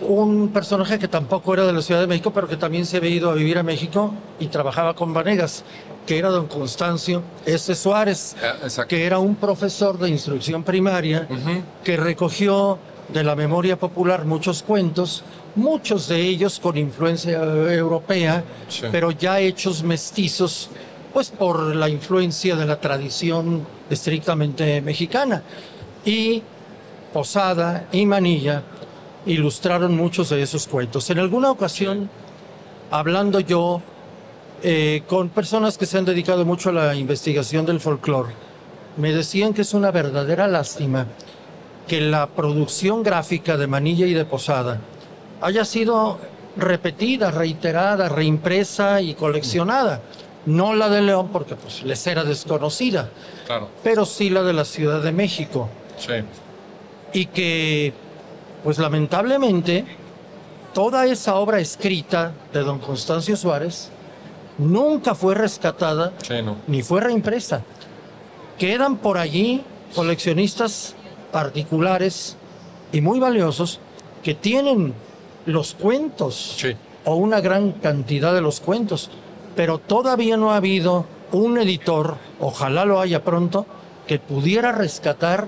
un personaje que tampoco era de la Ciudad de México, pero que también se había ido a vivir a México y trabajaba con Vanegas, que era don Constancio S. Suárez, Eh, exacto. que era un profesor de instrucción primaria que recogió de la memoria popular muchos cuentos, muchos de ellos con influencia europea, Sí. pero ya hechos mestizos, pues por la influencia de la tradición estrictamente mexicana. Y Posada y Manilla ilustraron muchos de esos cuentos. En alguna ocasión, hablando yo eh, con personas que se han dedicado mucho a la investigación del folclore, me decían que es una verdadera lástima que la producción gráfica de Manilla y de Posada haya sido repetida, reiterada, reimpresa y coleccionada. No la de León porque pues, les era desconocida, Claro. pero sí la de la Ciudad de México. Sí. Y que, pues lamentablemente, toda esa obra escrita de don Constancio Suárez nunca fue rescatada Sí, no. ni fue reimpresa. Quedan por allí coleccionistas particulares y muy valiosos que tienen los cuentos Sí. o una gran cantidad de los cuentos, pero todavía no ha habido un editor, ojalá lo haya pronto, que pudiera rescatar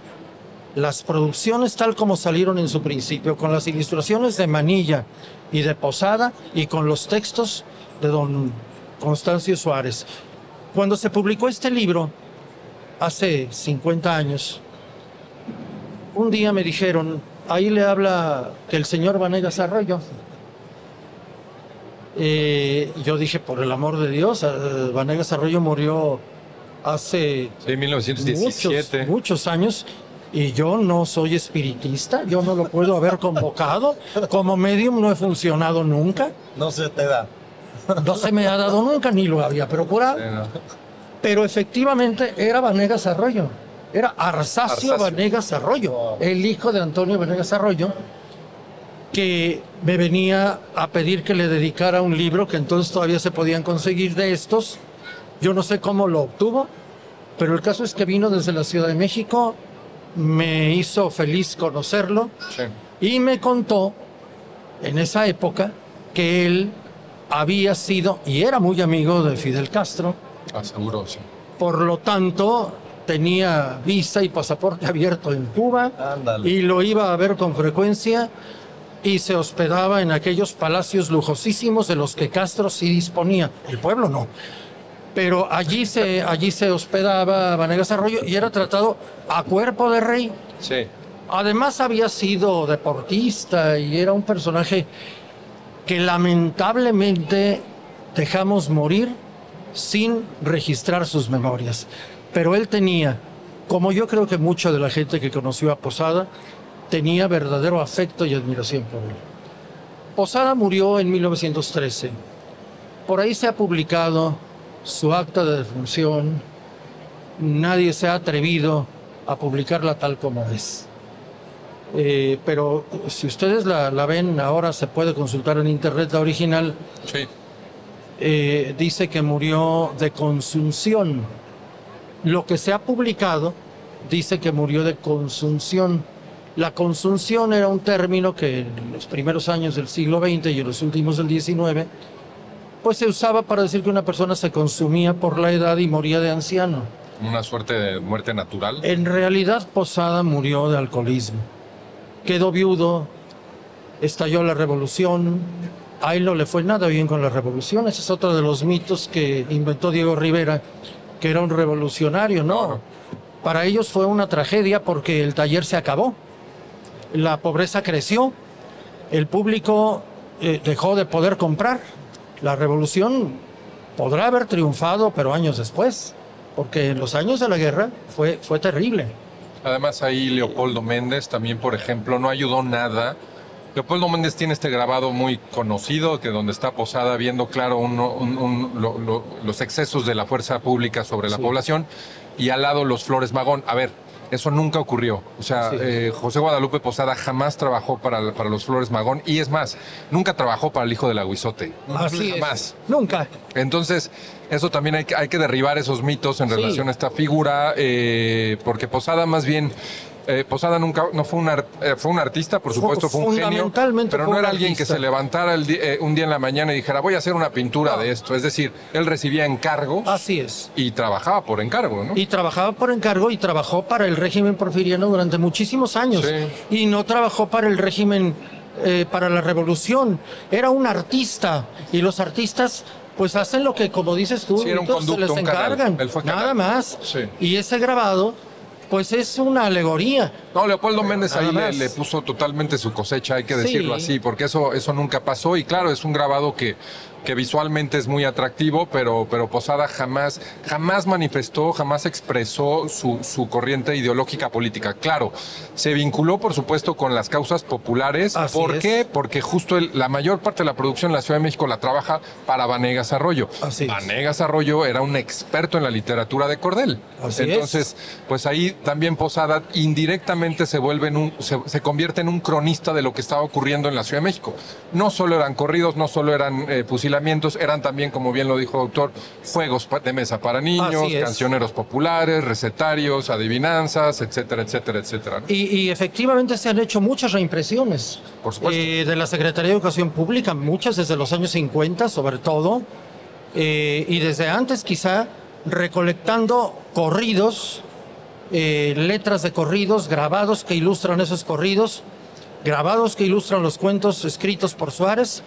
las producciones tal como salieron en su principio, con las ilustraciones de Manilla y de Posada y con los textos de don Constancio Suárez. Cuando se publicó este libro, hace 50 años, un día me dijeron, ahí le habla que el señor Vanegas Arroyo. Eh, yo dije, por el amor de Dios, eh, Vanegas Arroyo murió hace Sí, 1917. muchos, muchos años y yo no soy espiritista, yo no lo puedo haber convocado. Como medium no he funcionado nunca, No se te da. no se me ha dado nunca, ni lo había procurado. Sí, no. Pero efectivamente era Vanegas Arroyo. Era Arsacio, Arsacio. Vanegas Arroyo, el hijo de Antonio Vanegas Arroyo, que me venía a pedir que le dedicara un libro que entonces todavía se podían conseguir de estos. Yo no sé cómo lo obtuvo, pero el caso es que vino desde la Ciudad de México, me hizo feliz conocerlo Sí. y me contó en esa época que él había sido y era muy amigo de Fidel Castro, Ah, seguro, sí. por lo tanto tenía visa y pasaporte abierto en Cuba Ándale. y lo iba a ver con frecuencia y se hospedaba en aquellos palacios lujosísimos de los que Castro sí disponía, el pueblo no. Pero allí se, allí se hospedaba Vanegas Arroyo y era tratado a cuerpo de rey. Sí. Además había sido deportista y era un personaje que lamentablemente dejamos morir sin registrar sus memorias. Pero él tenía, como yo creo que mucha de la gente que conoció a Posada, tenía verdadero afecto y admiración por él. Posada murió en 1913. Por ahí se ha publicado su acta de defunción. Nadie se ha atrevido a publicarla tal como es. Eh, pero si ustedes la, la ven ahora, se puede consultar en internet la original. Sí. eh, dice que murió de consunción. Lo que se ha publicado dice que murió de consunción. La consunción era un término que en los primeros años del siglo XX y en los últimos del XIX, pues se usaba para decir que una persona se consumía por la edad y moría de anciano. Una suerte de muerte natural. En realidad Posada murió de alcoholismo. Quedó viudo, estalló la revolución. A él no le fue nada bien con la revolución. Ese es otro de los mitos que inventó Diego Rivera, que era un revolucionario. No, para ellos fue una tragedia porque el taller se acabó. La pobreza creció, el público eh, dejó de poder comprar. La revolución podrá haber triunfado, pero años después, porque en los años de la guerra fue, fue terrible. Además ahí Leopoldo Méndez también, por ejemplo, no ayudó nada. Leopoldo Méndez tiene este grabado muy conocido, que donde está posada viendo claro uno- un- un- lo- lo- los excesos de la fuerza pública sobre la Sí. población y al lado los Flores Magón. A ver, eso nunca ocurrió. O sea, Sí. eh, José Guadalupe Posada jamás trabajó para, para los Flores Magón y es más, nunca trabajó para el hijo del Aguizote. Así es. jamás. Nunca. Entonces, eso también hay que, hay que derribar esos mitos en Sí. relación a esta figura, eh, porque Posada más bien, eh, Posada nunca, no fue un, eh, fue un artista, por supuesto, fue un genio, pero no era alguien que se levantara el di- eh, un día en la mañana y dijera, voy a hacer una pintura No. de esto. Es decir, él recibía encargos Así es. y trabajaba por encargo, ¿no? Y trabajaba por encargo y trabajó para el régimen porfiriano durante muchísimos años. Sí. Y no trabajó para el régimen, para la revolución. Era un artista. Y los artistas, pues hacen lo que, como dices tú, Sí, se les encargan. Nada más. Sí. Y ese grabado, pues es una alegoría. No, Leopoldo Méndez ahí le, puso totalmente su cosecha, hay que Sí. decirlo así, porque eso, eso nunca pasó. Y claro, es un grabado que, que visualmente es muy atractivo, pero, pero Posada jamás, jamás manifestó, jamás expresó su, su corriente ideológica política. Claro, se vinculó, por supuesto, con las causas populares. Así ¿Por es. qué? Porque justo el- la mayor parte de la producción en la Ciudad de México la trabaja para Vanegas Arroyo. Así es. Vanegas Arroyo era un experto en la literatura de cordel. Así es. Entonces, pues ahí también Posada indirectamente se vuelve en un, se, se convierte en un cronista de lo que estaba ocurriendo en la Ciudad de México. No solo eran corridos, no solo eran eh, eran también, como bien lo dijo doctor, juegos de mesa para niños, cancioneros populares, recetarios, adivinanzas, etcétera, etcétera, etcétera. ¿no? Y, y efectivamente se han hecho muchas reimpresiones Por supuesto. eh, de la Secretaría de Educación Pública, muchas desde los años 50 sobre todo, eh, y desde antes quizá recolectando corridos, eh, letras de corridos, grabados que ilustran esos corridos, grabados que ilustran los cuentos escritos por Suárez,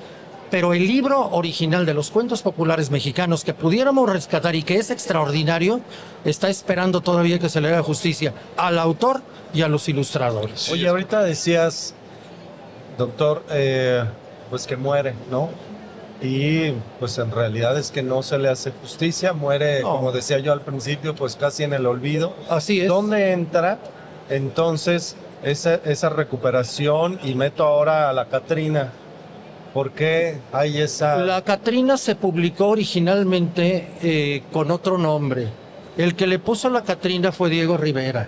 pero el libro original de los cuentos populares mexicanos que pudiéramos rescatar y que es extraordinario, está esperando todavía que se le haga justicia al autor y a los ilustradores. Oye, ahorita decías, doctor, eh, pues que muere, ¿no? Y pues en realidad es que no se le hace justicia, muere, No. como decía yo al principio, pues casi en el olvido. Así es. ¿Dónde entra entonces esa, esa recuperación? Y meto ahora a la Catrina. ¿Por qué hay esa... La Catrina se publicó originalmente eh, con otro nombre. El que le puso la Catrina fue Diego Rivera.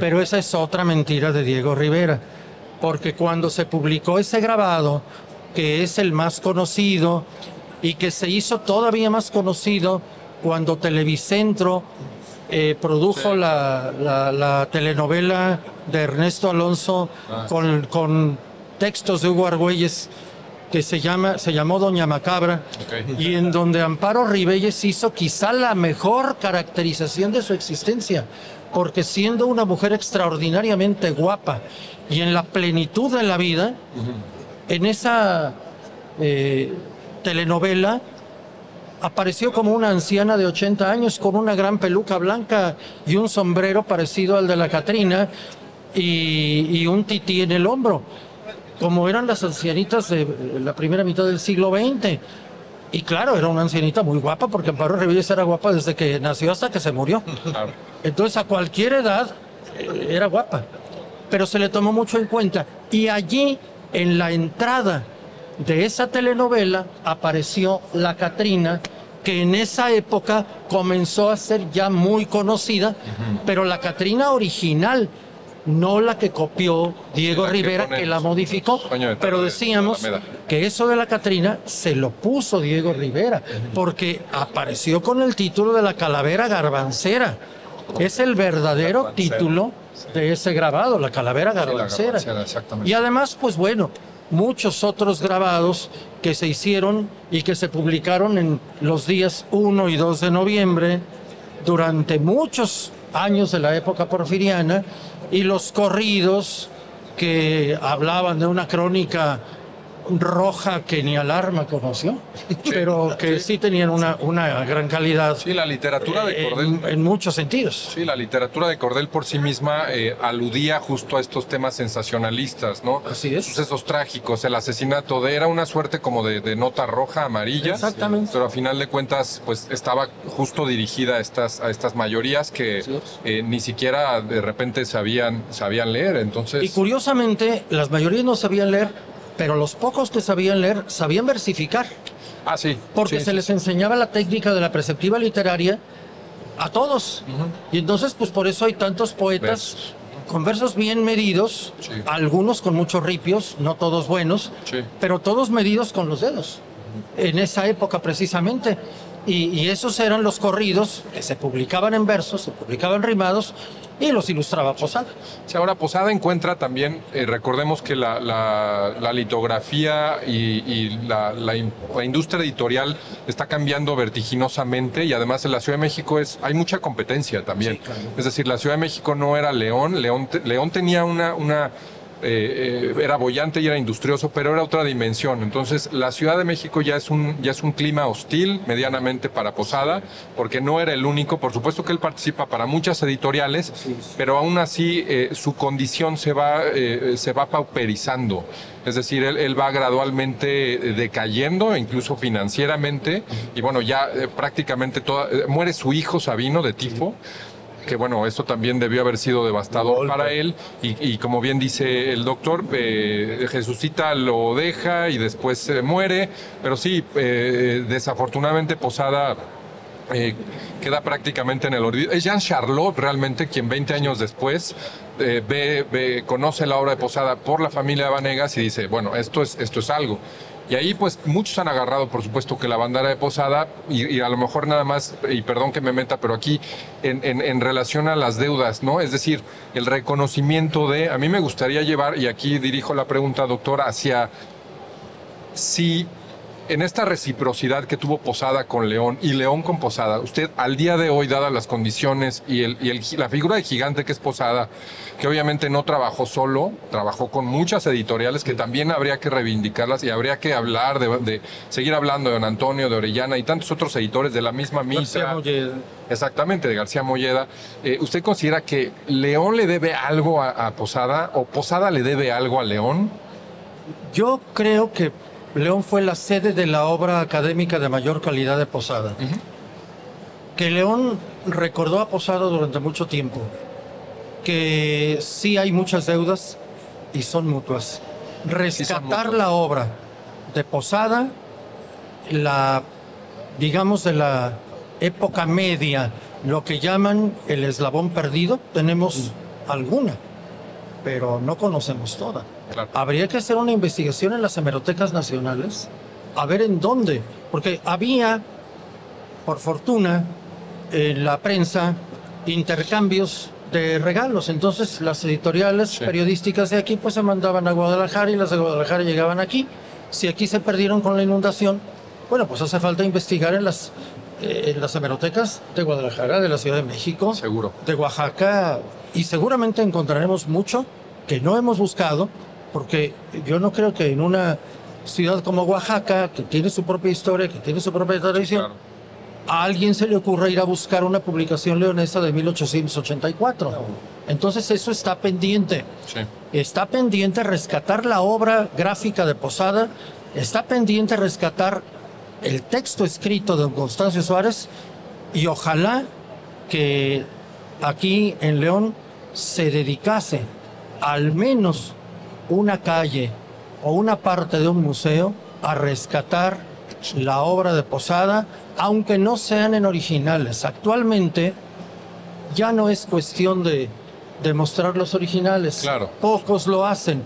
Pero esa es otra mentira de Diego Rivera. Porque cuando se publicó ese grabado, que es el más conocido y que se hizo todavía más conocido cuando Televicentro eh, produjo la, la- la telenovela de Ernesto Alonso con, con textos de Hugo Argüelles que se, llama, se llamó Doña Macabra y en donde Amparo Ribelles hizo quizá la mejor caracterización de su existencia, porque siendo una mujer extraordinariamente guapa y en la plenitud de la vida, en esa eh, telenovela apareció como una anciana de 80 años con una gran peluca blanca y un sombrero parecido al de la Catrina y, y un tití en el hombro, como eran las ancianitas de la primera mitad del siglo XX. Y claro, era una ancianita muy guapa porque Amparo Reyes era guapa desde que nació hasta que se murió. Entonces a cualquier edad eh, era guapa, pero se le tomó mucho en cuenta. Y allí, en la entrada de esa telenovela, apareció la Catrina, que en esa época comenzó a ser ya muy conocida, pero la Catrina original, no la que copió Diego que Rivera, que la modificó. de Pero decíamos que eso de la Catrina se lo puso Diego Rivera, porque apareció con el título de la calavera garbancera. Es el verdadero Garbancera. título de ese grabado, la calavera la garbancera. garbancera. Y además, pues bueno, muchos otros grabados que se hicieron y que se publicaron en los días 1 y 2 de noviembre durante muchos años de la época porfiriana y los corridos que hablaban de una crónica roja que ni alarma conoció, pero que sí tenían una, una gran calidad Sí, la literatura de eh, Cordel. en, en muchos sentidos. Sí, la literatura de Cordel por sí misma eh, aludía justo a estos temas sensacionalistas, ¿no? Así es. Sucesos trágicos, el asesinato de era una suerte como de, de nota roja, amarilla. Exactamente. Pero a final de cuentas, pues estaba justo dirigida a estas, a estas mayorías que eh, ni siquiera de repente sabían, sabían leer. Entonces, Y curiosamente, las mayorías no sabían leer, pero los pocos que sabían leer sabían versificar, ah, sí. porque sí, se sí, les enseñaba la técnica de la preceptiva literaria a todos. Y entonces, pues por eso hay tantos poetas Versos. con versos bien medidos, algunos con muchos ripios, no todos buenos, pero todos medidos con los dedos, en esa época precisamente. Y, y esos eran los corridos que se publicaban en versos, se publicaban rimados y los ilustraba Posada. Sí, ahora Posada encuentra también, eh, recordemos que la, la- la litografía y, y la, la in- la industria editorial está cambiando vertiginosamente y además en la Ciudad de México es, hay mucha competencia también. Es decir, la Ciudad de México no era León, León, León tenía una... una eh, eh, era bollante y era industrioso, pero era otra dimensión. Entonces, la Ciudad de México ya es un ya es un clima hostil medianamente para Posada, porque no era el único. Por supuesto que él participa para muchas editoriales, pero aún así eh, su condición se va eh, se va pauperizando. Es decir, él, él va gradualmente decayendo, incluso financieramente, y bueno, ya prácticamente toda, muere su hijo Sabino de tifo que bueno, esto también debió haber sido devastador para él y, y como bien dice el doctor, eh, Jesucita lo deja y después eh, muere, pero sí, eh, desafortunadamente Posada eh, queda prácticamente en el olvido. Es Jean Charlotte realmente quien 20 años después eh, ve, ve- conoce la obra de Posada por la familia Vanegas y dice, bueno, esto es, esto es algo. Y ahí pues muchos han agarrado por supuesto que la bandera de Posada y, y a lo mejor nada más, y perdón que me meta, pero aquí en, en- en relación a las deudas, ¿no? Es decir, el reconocimiento de, a mí me gustaría llevar, y aquí dirijo la pregunta, doctor, hacia si en esta reciprocidad que tuvo Posada con León y León con Posada, usted al día de hoy, dadas las condiciones y, el, y el- la figura de gigante que es Posada, que obviamente no trabajó solo, trabajó con muchas editoriales que también habría que reivindicarlas y habría que hablar de, de- seguir hablando de Don Antonio, de Orellana y tantos otros editores de la misma. Molleda. Exactamente, de García Molleda. Eh, ¿Usted considera que León le debe algo a, a Posada o Posada le debe algo a León? Yo creo que León fue la sede de la obra académica de mayor calidad de Posada. Que León recordó a Posada durante mucho tiempo. Que sí hay muchas deudas y son mutuas. Rescatar mutuas. la obra de Posada, la, digamos, de la época media lo que llaman el eslabón perdido, tenemos alguna, pero no conocemos toda. Claro. Habría que hacer una investigación en las hemerotecas nacionales, a ver en dónde, porque había, por fortuna, en la prensa intercambios de regalos. Entonces las editoriales Sí. periodísticas de aquí pues se mandaban a Guadalajara y las de Guadalajara llegaban aquí. Si aquí se perdieron con la inundación, bueno, pues hace falta investigar en las, eh, en las hemerotecas de Guadalajara, de la Ciudad de México, Seguro. de Oaxaca y seguramente encontraremos mucho que no hemos buscado porque yo no creo que en una ciudad como Oaxaca, que tiene su propia historia, que tiene su propia tradición, Claro. a alguien se le ocurra ir a buscar una publicación leonesa de 1884. Entonces eso está pendiente. Sí. Está pendiente rescatar la obra gráfica de Posada, está pendiente rescatar el texto escrito de don Constancio Suárez y ojalá que aquí en León se dedicase al menos una calle o una parte de un museo a rescatar la obra de Posada, aunque no sean en originales. Actualmente ya no es cuestión de, de mostrar los originales. Claro. Pocos lo hacen.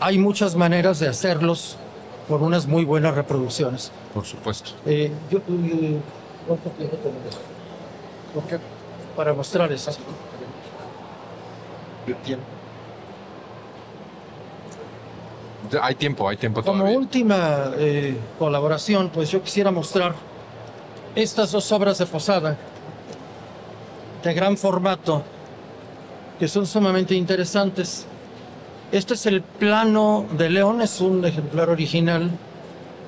Hay muchas maneras de hacerlos por unas muy buenas reproducciones. Por supuesto. Eh, yo, eh, ¿cuánto tiempo tenemos? Porque- Para mostrar eso. Hay tiempo, hay tiempo Como todavía. última eh, colaboración, pues yo quisiera mostrar estas dos obras de Posada de gran formato que son sumamente interesantes. Este es el plano de León, es un ejemplar original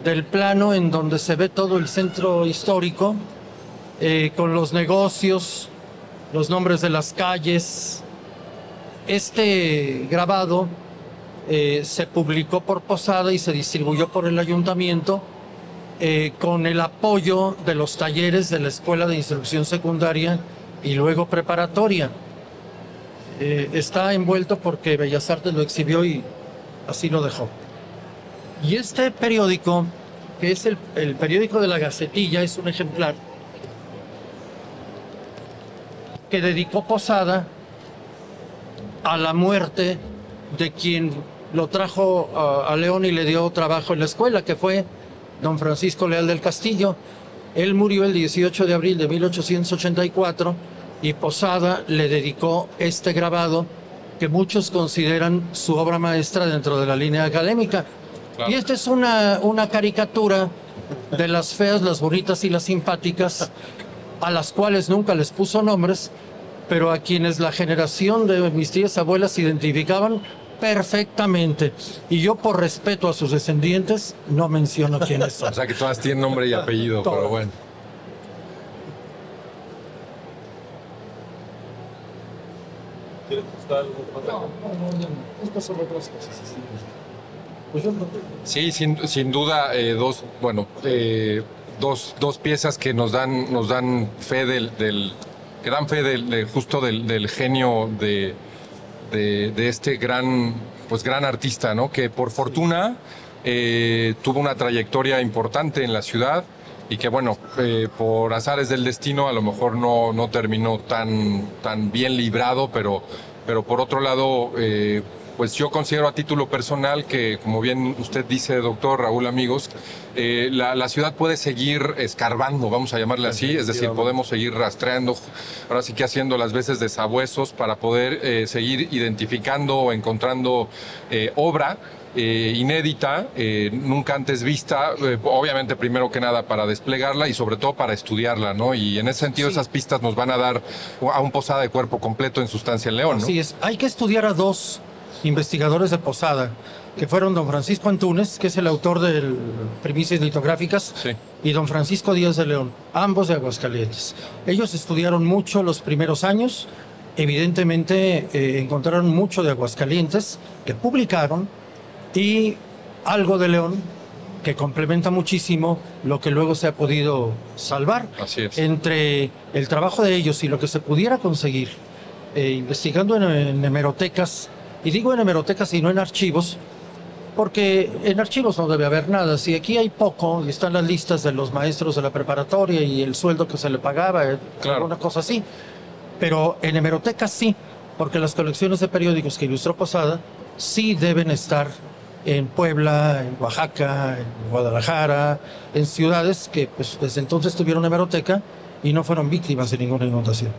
del plano en donde se ve todo el centro histórico eh, con los negocios, los nombres de las calles. Este grabado eh, se publicó por Posada y se distribuyó por el ayuntamiento eh, con el apoyo de los talleres de la Escuela de Instrucción Secundaria y luego preparatoria. Eh, está envuelto porque Bellas Artes lo exhibió y así lo dejó. Y este periódico, que es el, el periódico de la Gacetilla, es un ejemplar que dedicó Posada a la muerte de quien lo trajo a, a León y le dio trabajo en la escuela, que fue don Francisco Leal del Castillo. Él murió el 18 de abril de 1884 y Posada le dedicó este grabado que muchos consideran su obra maestra dentro de la línea académica. Claro. Y esta es una, una caricatura de las feas, las bonitas y las simpáticas, a las cuales nunca les puso nombres, pero a quienes la generación de mis tías abuelas identificaban perfectamente. Y yo, por respeto a sus descendientes, no menciono quiénes son. O sea que todas tienen nombre y apellido, pero bueno. Estas son otras cosas. Pues yo no- Sí, sin, sin duda, eh, dos, bueno, eh, dos, dos piezas que nos dan, nos dan fe del, del- que dan fe del, de- justo del, del genio de, de, de este gran, pues gran artista, ¿no? Que por fortuna eh, tuvo una trayectoria importante en la ciudad y que bueno, eh, por azares del destino a lo mejor no, no terminó tan, tan bien librado, pero, pero por otro lado, eh, pues yo considero a título personal que, como bien usted dice, doctor Raúl, amigos, eh, la, la ciudad puede seguir escarbando, vamos a llamarle así, es decir, podemos seguir rastreando, ahora sí que haciendo las veces de sabuesos para poder eh, seguir identificando o encontrando eh, obra eh, inédita, eh, nunca antes vista, eh, obviamente primero que nada para desplegarla y sobre todo para estudiarla, ¿no? Y en ese sentido esas pistas nos van a dar a un posada de cuerpo completo en sustancia en León, ¿no? Así es. Hay que estudiar a dos investigadores de Posada, que fueron don Francisco Antunes, que es el autor de Primicias Litográficas, Sí. y don Francisco Díaz de León, ambos de Aguascalientes. Ellos estudiaron mucho los primeros años, evidentemente eh, encontraron mucho de Aguascalientes, que publicaron, y algo de León, que complementa muchísimo lo que luego se ha podido salvar. Así es. Entre el trabajo de ellos y lo que se pudiera conseguir eh, investigando en, en hemerotecas, y digo en hemerotecas y no en archivos, Porque en archivos no debe haber nada. Si aquí hay poco, y están las listas de los maestros de la preparatoria y el sueldo que se le pagaba, eh, Claro. una cosa así. Pero en hemerotecas sí, porque las colecciones de periódicos que ilustró Posada sí deben estar en Puebla, en Oaxaca, en Guadalajara, en ciudades que pues, desde entonces tuvieron hemeroteca y no fueron víctimas de ninguna inundación.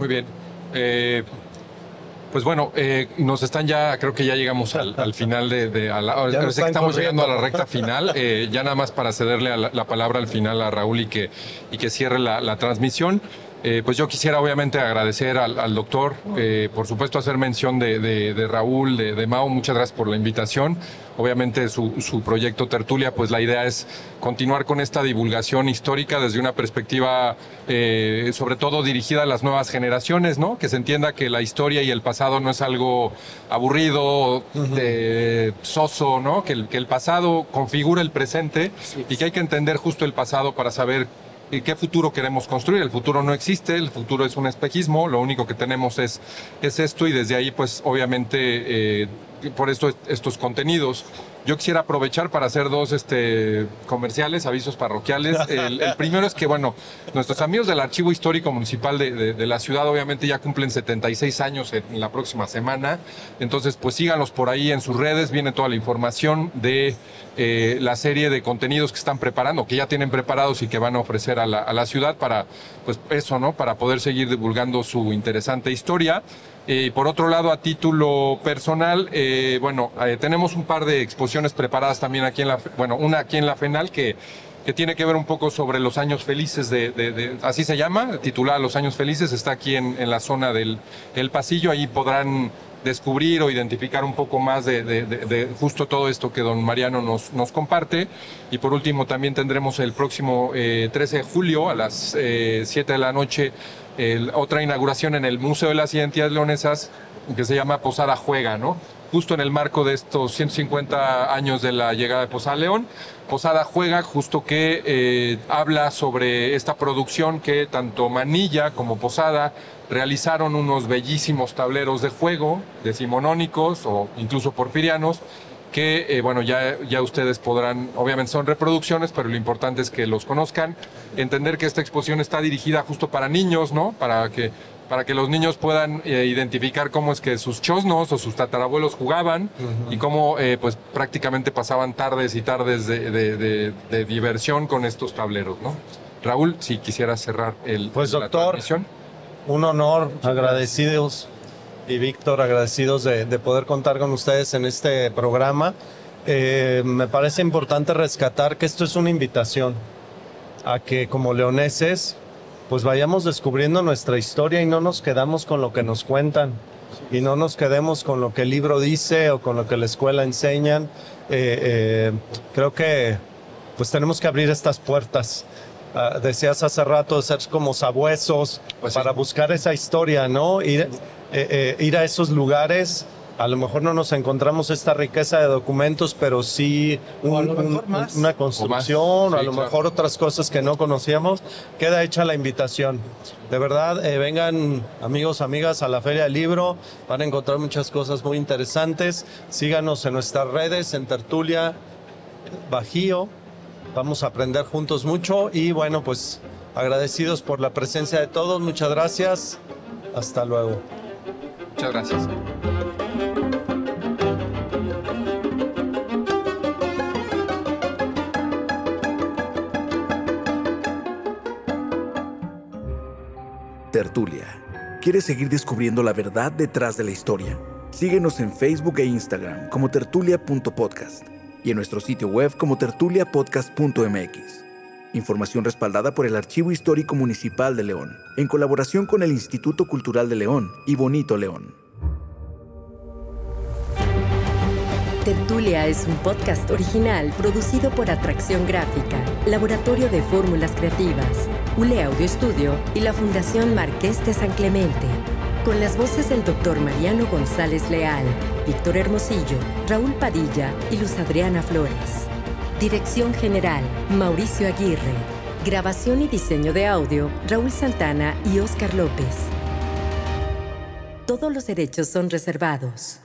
Muy bien. Eh, pues bueno, eh, nos están ya, creo que ya llegamos al, al final de, de- a la- ahora que estamos llegando a la recta final. eh, ya nada más para cederle a la, la palabra al final a Raúl y que, y que cierre la, la transmisión. Eh, pues yo quisiera obviamente agradecer al, al doctor, eh, por supuesto hacer mención de, de- de Raúl, de, de Mao, muchas gracias por la invitación. Obviamente su, su proyecto Tertulia, pues la idea es continuar con esta divulgación histórica desde una perspectiva eh, sobre todo dirigida a las nuevas generaciones, ¿no? Que se entienda que la historia y el pasado no es algo aburrido, de soso, ¿no? Que el, que el pasado configura el presente y que hay que entender justo el pasado para saber ¿Y qué futuro queremos construir? El futuro no existe, el futuro es un espejismo, lo único que tenemos es, es esto y desde ahí pues obviamente eh, por esto estos contenidos. Yo quisiera aprovechar para hacer dos este, comerciales, avisos parroquiales. El, el primero es que, bueno, nuestros amigos del Archivo Histórico Municipal de, de- de la ciudad obviamente ya cumplen 76 años en, en la próxima semana. Entonces, pues síganlos por ahí en sus redes, viene toda la información de eh, la serie de contenidos que están preparando, que ya tienen preparados y que van a ofrecer a la, a la ciudad para, pues eso, ¿no? Para poder seguir divulgando su interesante historia. Eh, por otro lado, a título personal, eh, bueno, eh, tenemos un par de exposiciones preparadas también aquí en la, bueno, una aquí en la FENAL que, que tiene que ver un poco sobre los años felices de, así se llama, titulada Los años felices, está aquí en, en la zona del el pasillo, ahí podrán descubrir o identificar un poco más de, justo todo esto que don Mariano nos, nos comparte. Y por último, también tendremos el próximo eh, 13 de julio a las eh, 7 de la noche el- otra inauguración en el Museo de las Identidades Leonesas que se llama Posada Juega, ¿no? Justo en el marco de estos 150 años de la llegada de Posada León. Posada Juega, justo que eh, habla sobre esta producción que tanto Manilla como Posada realizaron unos bellísimos tableros de juego decimonónicos o incluso porfirianos que, eh, bueno, ya, ya ustedes podrán, obviamente son reproducciones, pero lo importante es que los conozcan, entender que esta exposición está dirigida justo para niños, ¿no? Para que, para que los niños puedan eh, identificar cómo es que sus chosnos o sus tatarabuelos jugaban y cómo, eh, pues, prácticamente pasaban tardes y tardes de, de- de- de diversión con estos tableros, ¿no? Raúl, si quisiera cerrar el, Pues, la doctor. Un honor, agradecidos y Víctor, agradecidos de, de poder contar con ustedes en este programa. Eh, me parece importante rescatar que esto es una invitación a que como leoneses pues vayamos descubriendo nuestra historia y no nos quedamos con lo que nos cuentan y no nos quedemos con lo que el libro dice o con lo que la escuela enseñan. Eh, eh, creo que pues tenemos que abrir estas puertas. Ah, decías hace rato ser como sabuesos Pues sí. para buscar esa historia, ¿no? Ir, eh, eh, ir a esos lugares. A lo mejor no nos encontramos esta riqueza de documentos, pero sí un- un- una construcción, O más. a Sí, lo claro. mejor otras cosas que no conocíamos. Queda hecha la invitación. De verdad, eh, vengan amigos, amigas a la Feria del Libro. Van a encontrar muchas cosas muy interesantes. Síganos en nuestras redes, en Tertulia, Bajío. Vamos a aprender juntos mucho y bueno, pues agradecidos por la presencia de todos. Muchas gracias. Hasta luego. Muchas gracias. Tertulia. ¿Quieres seguir descubriendo la verdad detrás de la historia? Síguenos en Facebook e Instagram como tertulia.podcast y en nuestro sitio web como tertuliapodcast.mx. Información respaldada por el Archivo Histórico Municipal de León, en colaboración con el Instituto Cultural de León y Bonito León. Tertulia es un podcast original producido por Atracción Gráfica, Laboratorio de Fórmulas Creativas, ULE Audio Estudio y la Fundación Marqués de San Clemente. Con las voces del Dr. Mariano González Leal, Víctor Hermosillo, Raúl Padilla y Luz Adriana Flores. Dirección General, Mauricio Aguirre. Grabación y diseño de audio, Raúl Santana y Óscar López. Todos los derechos son reservados.